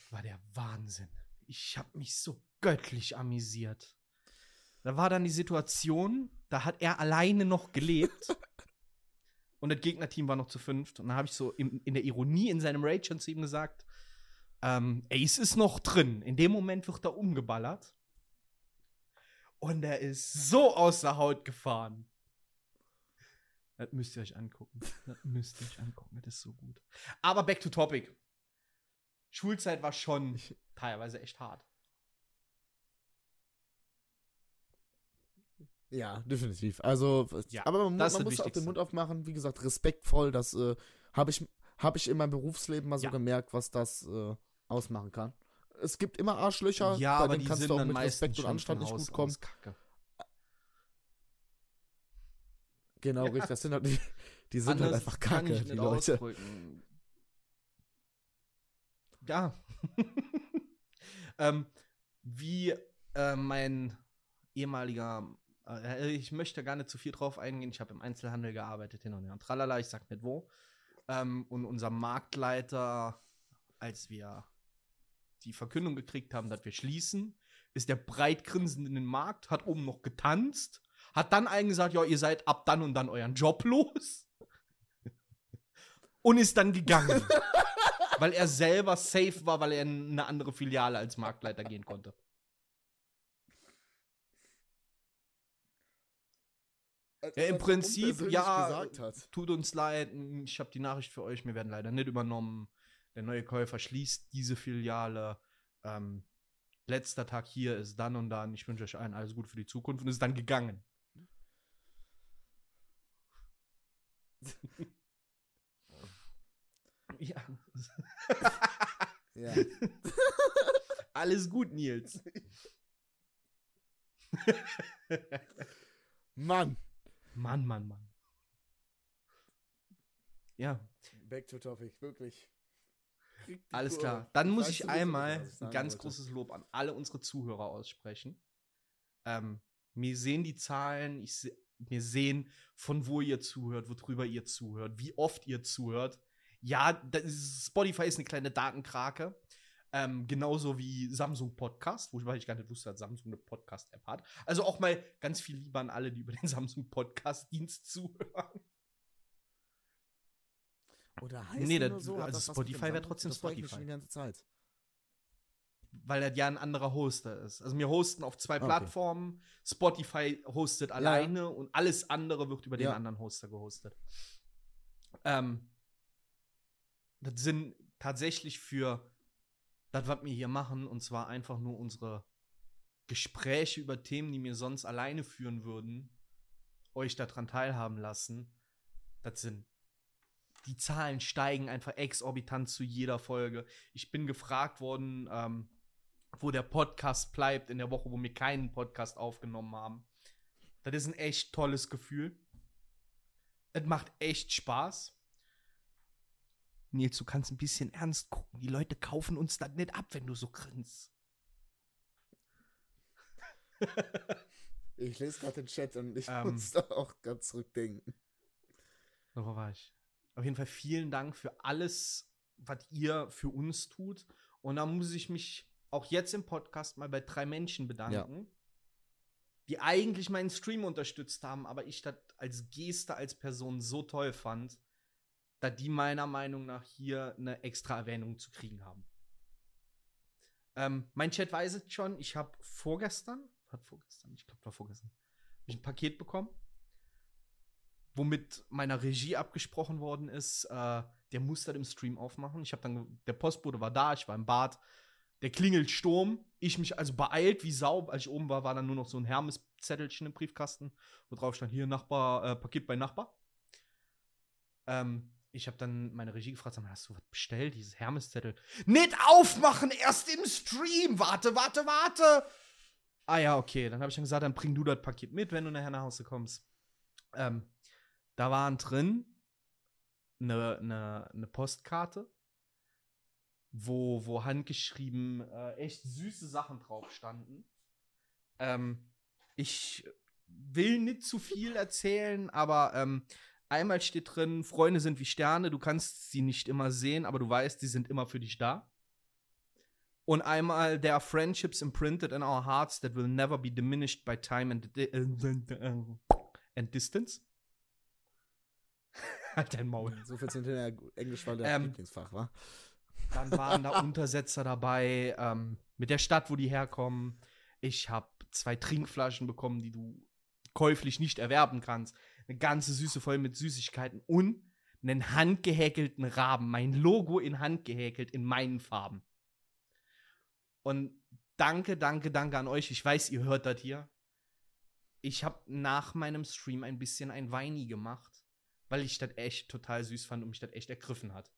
S1: War der Wahnsinn. Ich habe mich so göttlich amüsiert. Da war dann die Situation, da hat er alleine noch gelebt. <laughs> und das Gegnerteam war noch zu fünft. Und dann habe ich so in, in der Ironie in seinem Rage schon zu ihm gesagt: ähm, Ace ist noch drin. In dem Moment wird er umgeballert. Und er ist so aus der Haut gefahren. Das müsst ihr euch angucken. Das müsst ihr euch angucken. Das ist so gut. Aber back to topic. Schulzeit war schon teilweise echt hart.
S2: Ja, definitiv. Also,
S1: Ja,
S2: aber man, man muss auch den. Mund aufmachen. Wie gesagt, respektvoll. Das äh, habe ich, hab ich in meinem Berufsleben mal so
S1: Ja.
S2: gemerkt, was das äh, ausmachen kann. Es gibt immer Arschlöcher,
S1: ja,
S2: bei
S1: aber
S2: denen kannst du auch mit Respekt und Anstand nicht gut kommen. Genau, richtig. Das sind halt die, die sind
S1: Anders
S2: halt einfach kacke, die Leute.
S1: ausdrücken. Ja. <laughs> ähm, wie äh, mein ehemaliger, äh, ich möchte gar nicht zu viel drauf eingehen. Ich habe im Einzelhandel gearbeitet, hin und her und tralala, ich sag nicht wo. Ähm, und unser Marktleiter, als wir die Verkündung gekriegt haben, dass wir schließen, ist der breit grinsend in den Markt, hat oben noch getanzt, hat dann allen gesagt, ja, ihr seid ab dann und dann euren Job <laughs> los. Und ist dann gegangen. <laughs> weil er selber safe war, weil er in eine andere Filiale als Marktleiter gehen konnte. Ja, im Prinzip, ja,
S2: Gesagt hat.
S1: Tut uns leid, ich habe die Nachricht für euch, wir werden leider nicht übernommen. Der neue Käufer schließt diese Filiale. Ähm, letzter Tag hier ist dann und dann. Ich wünsche euch allen alles Gute für die Zukunft und ist dann gegangen. <laughs> ja. <laughs>
S2: Ja. <laughs>
S1: Alles gut, Nils.
S2: Mann.
S1: Mann, Mann, Mann. Ja,
S2: Back to topic, wirklich.
S1: Alles klar. Dann muss ich einmal ein ganz großes Lob an alle unsere Zuhörer aussprechen. Ähm, mir sehen die Zahlen, ich se mir sehen, von wo ihr zuhört, worüber ihr zuhört, wie oft ihr zuhört. Ja, ist, Spotify ist eine kleine Datenkrake. Ähm, genauso wie Samsung Podcast, wobei ich gar nicht wusste, dass Samsung eine Podcast-App hat. Also auch mal ganz viel lieber an alle, die über den <laughs> Samsung Podcast-Dienst zuhören.
S2: Oder heißt
S1: Nee,
S2: die
S1: das-
S2: so?
S1: Also Spotify wäre trotzdem
S2: das
S1: Spotify.
S2: schon die ganze Zeit.
S1: weil das ja ein anderer Hoster ist. Also wir hosten auf zwei
S2: Okay.
S1: Plattformen. Spotify hostet alleine und alles andere wird über den
S2: Ja.
S1: anderen Hoster gehostet. Ähm, das sind tatsächlich für das, was wir hier machen, und zwar einfach nur unsere Gespräche über Themen, die wir sonst alleine führen würden, euch daran teilhaben lassen. Das sind die Zahlen steigen einfach exorbitant zu jeder Folge. Ich bin gefragt worden, ähm, wo der Podcast bleibt in der Woche, wo wir keinen Podcast aufgenommen haben. Das ist ein echt tolles Gefühl. Es macht echt Spaß. Nils, du kannst ein bisschen ernst gucken. Die Leute kaufen uns das nicht ab, wenn du so grinst.
S2: Ich lese gerade den Chat und ich
S1: Ähm.
S2: muss da auch ganz zurückdenken.
S1: Wo war ich? Auf jeden Fall vielen Dank für alles, was ihr für uns tut. Und da muss ich mich auch jetzt im Podcast mal bei drei Menschen bedanken, die eigentlich meinen Stream unterstützt haben, aber ich das als Geste, als Person so toll fand, dass die meiner Meinung nach hier eine extra Erwähnung zu kriegen haben. Ähm, mein Chat weiß es schon, ich habe vorgestern, hat vorgestern, ich glaube, war vorgestern, hab ich ein Paket bekommen womit meiner Regie abgesprochen worden ist, äh, der muss das im Stream aufmachen. Ich habe dann, der Postbote war da, ich war im Bad, der klingelt Sturm, ich mich also beeilt wie Sau, als ich oben war, war dann nur noch so ein Hermes-Zettelchen im Briefkasten, wo drauf stand, hier Nachbar, äh, Paket bei Nachbar. Ähm, ich habe dann meine Regie gefragt, sag mal, hast du was bestellt, dieses Hermes-Zettel? Nicht aufmachen, erst im Stream, warte, warte, warte. Ah ja, okay, dann habe ich dann gesagt, dann bring du das Paket mit, wenn du nachher nach Hause kommst. Ähm, da waren drin eine, eine, eine Postkarte, wo, wo handgeschrieben äh, echt süße Sachen drauf standen. Ähm, ich will nicht zu viel erzählen, aber ähm, einmal steht drin, Freunde sind wie Sterne, du kannst sie nicht immer sehen, aber du weißt, sie sind immer für dich da. Und einmal, there are friendships imprinted in our hearts that will never be diminished by time and, and distance. <laughs> halt dein Maul.
S2: So viel zum Thema Englisch war der
S1: Ähm,
S2: Lieblingsfach, war.
S1: Dann waren da Untersetzer dabei, ähm, mit der Stadt, wo die herkommen. Ich habe zwei Trinkflaschen bekommen, die du käuflich nicht erwerben kannst. Eine ganze Süße voll mit Süßigkeiten und einen handgehäkelten Raben. Mein Logo in Hand gehäkelt in meinen Farben. Und danke, danke, danke an euch. Ich weiß, ihr hört das hier. Ich habe nach meinem Stream ein bisschen ein Weini gemacht, weil ich das echt total süß fand und mich das echt ergriffen hat.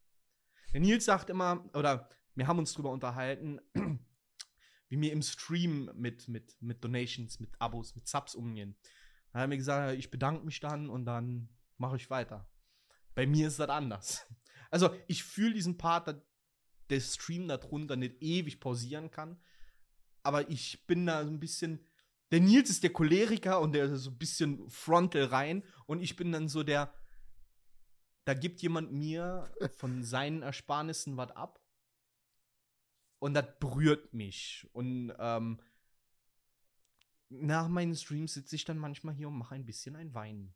S1: Der Nils sagt immer, oder wir haben uns drüber unterhalten, <clears throat> wie wir im Stream mit, mit, mit Donations, mit Abos, mit Subs umgehen. Dann hat er mir gesagt, ich bedanke mich dann und dann mache ich weiter. Bei mir ist das anders. <laughs> Also, ich fühle diesen Part, dass der Stream darunter nicht ewig pausieren kann. Aber ich bin da so ein bisschen. Der Nils ist der Choleriker und der ist so ein bisschen frontal rein. Und ich bin dann so der. Da gibt jemand mir von seinen Ersparnissen was ab. Und das berührt mich. Und ähm, nach meinen Streams sitze ich dann manchmal hier und mache ein bisschen ein Wein.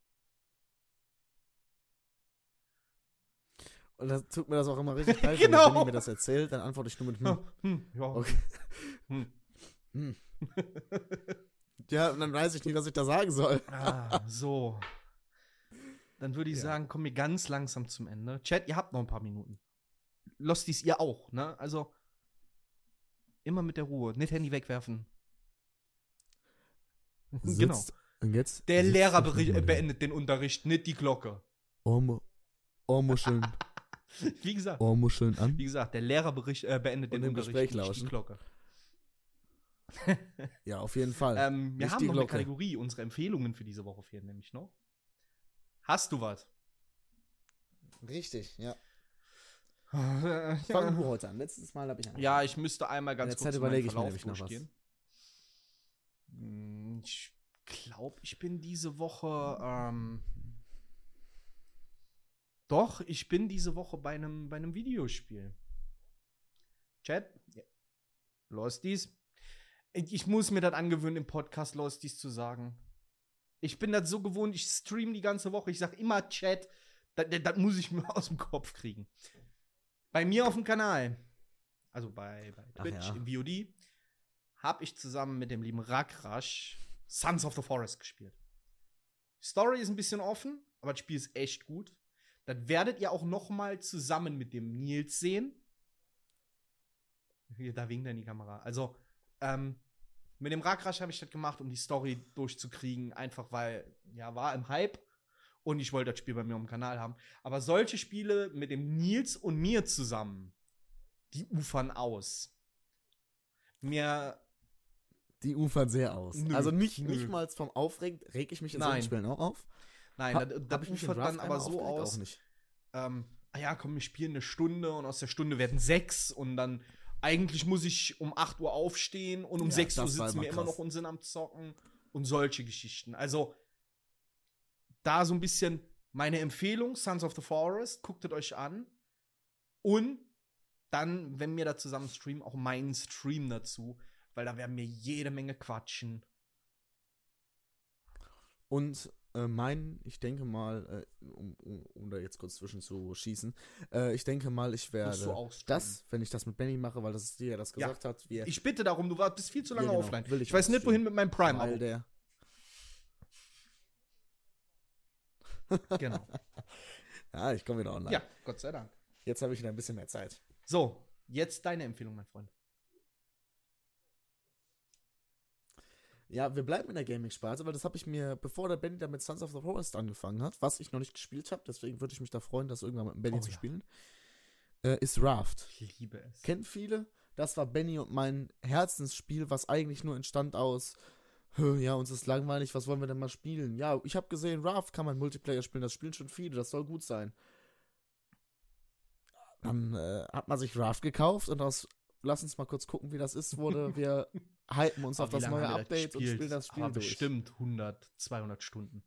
S2: Und da tut mir das auch immer richtig <laughs> leid,
S1: Genau.
S2: wenn Benny mir das erzählt, dann antworte ich nur mit hm.
S1: Hm, ja.
S2: Okay.
S1: Hm.
S2: Hm. Ja, und dann weiß ich nicht, was ich da sagen soll.
S1: Ah, so. Dann würde ich
S2: Ja.
S1: sagen, kommen wir ganz langsam zum Ende. Chat, ihr habt noch ein paar Minuten. Losties, ihr auch, ne? Also immer mit der Ruhe. Nicht Handy wegwerfen. genau.
S2: Sitzt- Und jetzt?
S1: Der Lehrer beendet den Unterricht, nicht die Glocke.
S2: Ohr, Ohrmuscheln, <laughs>
S1: Wie gesagt,
S2: Ohrmuscheln an.
S1: wie gesagt, der Lehrer äh, beendet
S2: Und
S1: den Unterricht, nicht die. Glocke.
S2: Ja, auf jeden Fall. <laughs>
S1: Ähm, wir
S2: Nicht
S1: haben noch eine
S2: Glocke.
S1: Kategorie. Unsere Empfehlungen für diese Woche fehlen nämlich noch. Hast du was?
S2: Richtig, ja. <laughs>
S1: ja.
S2: Fangen wir heute an. Letztes Mal habe ich angefangen.
S1: Ja, ich müsste einmal ganz kurz
S2: Zeit überlege ich mir nämlich noch was.
S1: Hm, Ich glaube, ich bin diese Woche. Ähm, doch, ich bin diese Woche bei einem bei einem Videospiel. Chat, ja. Losties. Ich ich muss mir das angewöhnen, im Podcast Losties zu sagen. Ich bin das so gewohnt, ich stream die ganze Woche, ich sag immer Chat. Das, muss ich <laughs> mir aus dem Kopf kriegen. Bei mir auf dem Kanal, also bei, bei Twitch
S2: ja.
S1: im VOD, habe ich zusammen mit dem lieben Rakrash Sons of the Forest gespielt. Die Story ist ein bisschen offen, aber das Spiel ist echt gut. Das werdet ihr auch noch mal zusammen mit dem Nils sehen. Da winkt er in die Kamera. Also, ähm, mit dem Rakrash habe ich das gemacht, um die Story durchzukriegen, einfach weil, ja, war im Hype und ich wollte das Spiel bei mir dem Kanal haben. Aber solche Spiele mit dem Nils und mir zusammen, die ufern aus. Mir,
S2: Die ufern sehr aus.
S1: Nö,
S2: also nicht,
S1: nö.
S2: nicht mal vom Aufregen reg ich mich in
S1: Nein.
S2: solchen Spielen auch auf.
S1: nein,
S2: Ha- mich in
S1: ufert dann aber so aus,
S2: Auch nicht.
S1: ähm, ah ja, komm, wir spielen eine Stunde und aus der Stunde werden sechs und dann eigentlich muss ich um 8 Uhr aufstehen und um
S2: Ja,
S1: 6 Uhr sitzen wir immer noch und sind am Zocken und solche Geschichten. Also da so ein bisschen meine Empfehlung, Sons of the Forest, guckt es euch an und dann, wenn wir da zusammen streamen, auch meinen Stream dazu, weil da werden wir jede Menge quatschen.
S2: Und äh, mein, ich denke mal, äh, um, um, um da jetzt kurz zwischen zu schießen, äh, ich denke mal, ich werde das, wenn ich das mit Benny mache, weil das ist dir ja das
S1: Ja.
S2: gesagt hat, wir,
S1: Ich bitte darum, du warst bist viel zu lange
S2: Ja, genau,
S1: offline.
S2: will ich
S1: Ich weiß nicht, wohin mit meinem Prime.
S2: weil der,
S1: Genau. <laughs>
S2: ja, ich komme wieder online.
S1: Ja, Gott sei Dank.
S2: Jetzt habe ich wieder ein bisschen mehr Zeit.
S1: So, jetzt deine Empfehlung, mein Freund.
S2: Ja, wir bleiben in der Gaming-Sparte, weil das habe ich mir, bevor der Benny da mit Sons of the Forest angefangen hat, was ich noch nicht gespielt habe, deswegen würde ich mich da freuen, das irgendwann mit dem Benny
S1: Oh
S2: zu
S1: ja.
S2: spielen, äh, ist Raft.
S1: Ich liebe es.
S2: Kennt viele. Das war Benny und mein Herzensspiel, was eigentlich nur entstand aus, "Hö, ja, uns ist langweilig, was wollen wir denn mal spielen? Ja, ich habe gesehen, Raft kann man Multiplayer spielen, das spielen schon viele, das soll gut sein. Dann äh, hat man sich Raft gekauft und aus, lass uns mal kurz gucken, wie das ist, wurde <laughs> wir hypen uns auf
S1: Aber wie
S2: das neue Update und
S1: gespielt?
S2: spielen das Spiel
S1: Aber
S2: durch.
S1: bestimmt 100, 200 Stunden.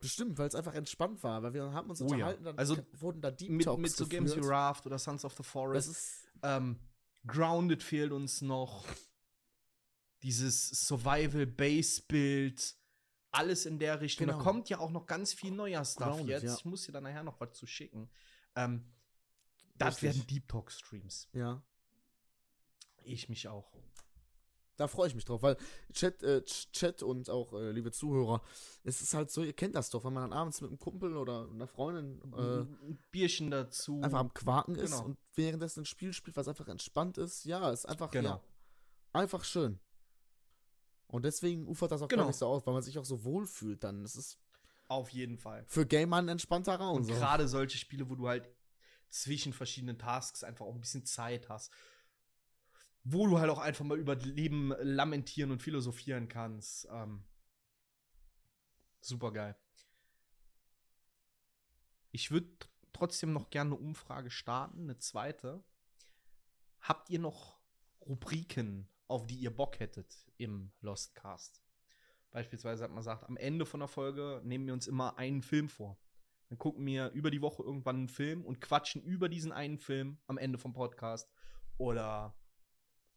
S2: Bestimmt, weil es einfach entspannt war, weil wir haben uns
S1: Oh ja.
S2: unterhalten, dann
S1: Also
S2: wurden da Deep
S1: Mit,
S2: Talks
S1: mit so Games wie
S2: geführt.
S1: Raft oder Sons of the
S2: Das
S1: Forest. Ähm, Grounded fehlt uns noch. Dieses Survival-Base-Bild. Alles in der Richtung.
S2: Genau.
S1: Da kommt ja auch noch ganz viel neuer Stuff
S2: Grounded,
S1: jetzt.
S2: ja.
S1: Ich muss dir dann nachher noch was zu schicken. Ähm, das werden Deep Talk-Streams.
S2: ja.
S1: Ich mich auch.
S2: Da freue ich mich drauf, weil Chat, äh, Ch- Chat und auch äh, liebe Zuhörer, es ist halt so, ihr kennt das doch, wenn man dann abends mit einem Kumpel oder einer Freundin äh,
S1: Ein Bierchen dazu.
S2: einfach am Quaken ist
S1: Genau.
S2: und währenddessen ein Spiel spielt, was einfach entspannt ist. Ja, ist einfach
S1: Genau.
S2: ja, einfach schön. Und deswegen ufert das auch
S1: Genau.
S2: gar nicht so aus, weil man sich auch so wohl fühlt dann. Es ist
S1: Auf jeden Fall.
S2: für Gamer ein entspannter Raum.
S1: Und
S2: So.
S1: gerade solche Spiele, wo du halt zwischen verschiedenen Tasks einfach auch ein bisschen Zeit hast. Wo du halt auch einfach mal über Leben lamentieren und philosophieren kannst. Ähm, super geil. Ich würde trotzdem noch gerne eine Umfrage starten, eine zweite. Habt ihr noch Rubriken, auf die ihr Bock hättet im Lost Cast? Beispielsweise hat man gesagt, am Ende von der Folge nehmen wir uns immer einen Film vor. Dann gucken wir über die Woche irgendwann einen Film und quatschen über diesen einen Film am Ende vom Podcast. Oder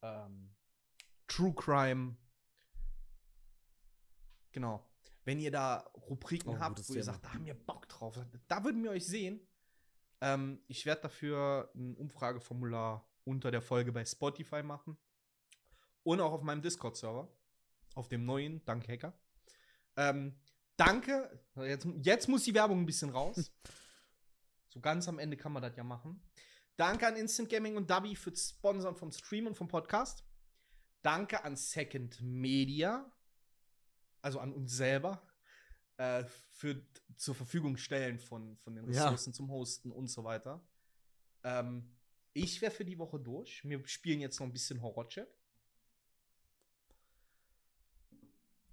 S1: ähm, True Crime. Genau. Wenn ihr da Rubriken
S2: Oh,
S1: habt, wo ihr sagt, da haben wir Bock drauf, da würden wir euch sehen. Ähm, ich werde dafür ein Umfrageformular unter der Folge bei Spotify machen. Und auch auf meinem Discord-Server. Auf dem neuen, danke Hacker. Ähm, danke. Jetzt, jetzt muss die Werbung ein bisschen raus. <laughs> so ganz am Ende kann man das ja machen. Danke an Instant Gaming und Dubby für das Sponsern vom Stream und vom Podcast. Danke an Second Media, also an uns selber, äh, für zur Verfügung stellen von, von den
S2: Ja.
S1: Ressourcen zum Hosten und so weiter. Ähm, ich wäre für die Woche durch. Wir spielen jetzt noch ein bisschen Horror-Chat.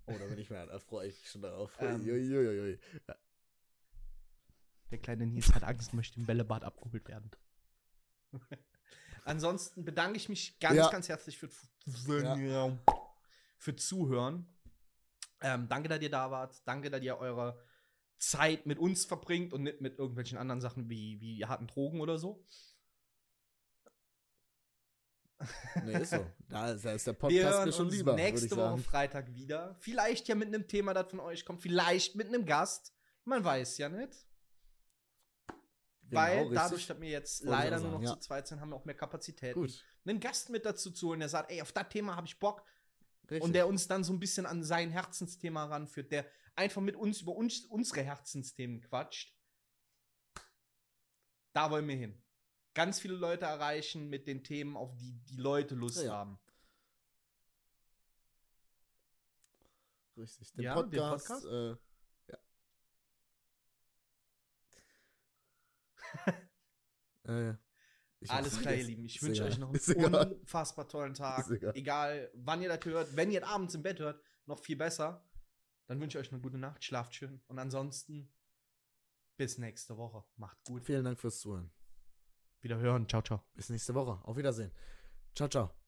S2: Oh, da bin ich mehr, da freue ich mich schon darauf.
S1: Ähm.
S2: Uiuiuiui.
S1: Der kleine Nils hat Angst, möchte im Bällebad abgeholt werden. Ansonsten bedanke ich mich ganz,
S2: Ja.
S1: ganz herzlich für, für Zuhören. Ähm, danke, dass ihr da wart. Danke, dass ihr eure Zeit mit uns verbringt und nicht mit irgendwelchen anderen Sachen wie, wie harten Drogen oder so.
S2: Nee, ist so. Da ist, da ist der
S1: Wir
S2: Podcast
S1: hören
S2: mir schon
S1: uns
S2: lieber,
S1: nächste Woche. Freitag wieder. Vielleicht ja mit einem Thema, das von euch kommt. Vielleicht mit einem Gast. Man weiß ja nicht. Weil
S2: Genau,
S1: dadurch, dass wir jetzt
S2: Wollte
S1: leider nur noch
S2: ja.
S1: zu zweit sind, haben wir auch mehr Kapazitäten.
S2: Gut.
S1: Einen Gast mit dazu zu holen, der sagt, ey, auf das Thema habe ich Bock.
S2: Richtig.
S1: Und der uns dann so ein bisschen an sein Herzensthema ranführt, der einfach mit uns über uns, unsere Herzensthemen quatscht. Da wollen wir hin. Ganz viele Leute erreichen mit den Themen, auf die die Leute Lust
S2: Ja,
S1: haben.
S2: Richtig. Den
S1: Ja, den
S2: Podcast.
S1: Podcast?
S2: Äh, <laughs> äh,
S1: Alles klar, ihr. Lieben. Ich wünsche euch noch einen unfassbar tollen Tag.
S2: Egal.
S1: Egal, wann ihr das hört. Wenn ihr das abends im Bett hört, noch viel besser. Dann wünsche ich euch eine gute Nacht. Schlaft schön. Und ansonsten bis nächste Woche. Macht gut.
S2: Vielen Dank fürs Zuhören.
S1: Wieder hören. Ciao, ciao.
S2: Bis nächste Woche. Auf Wiedersehen. Ciao, ciao.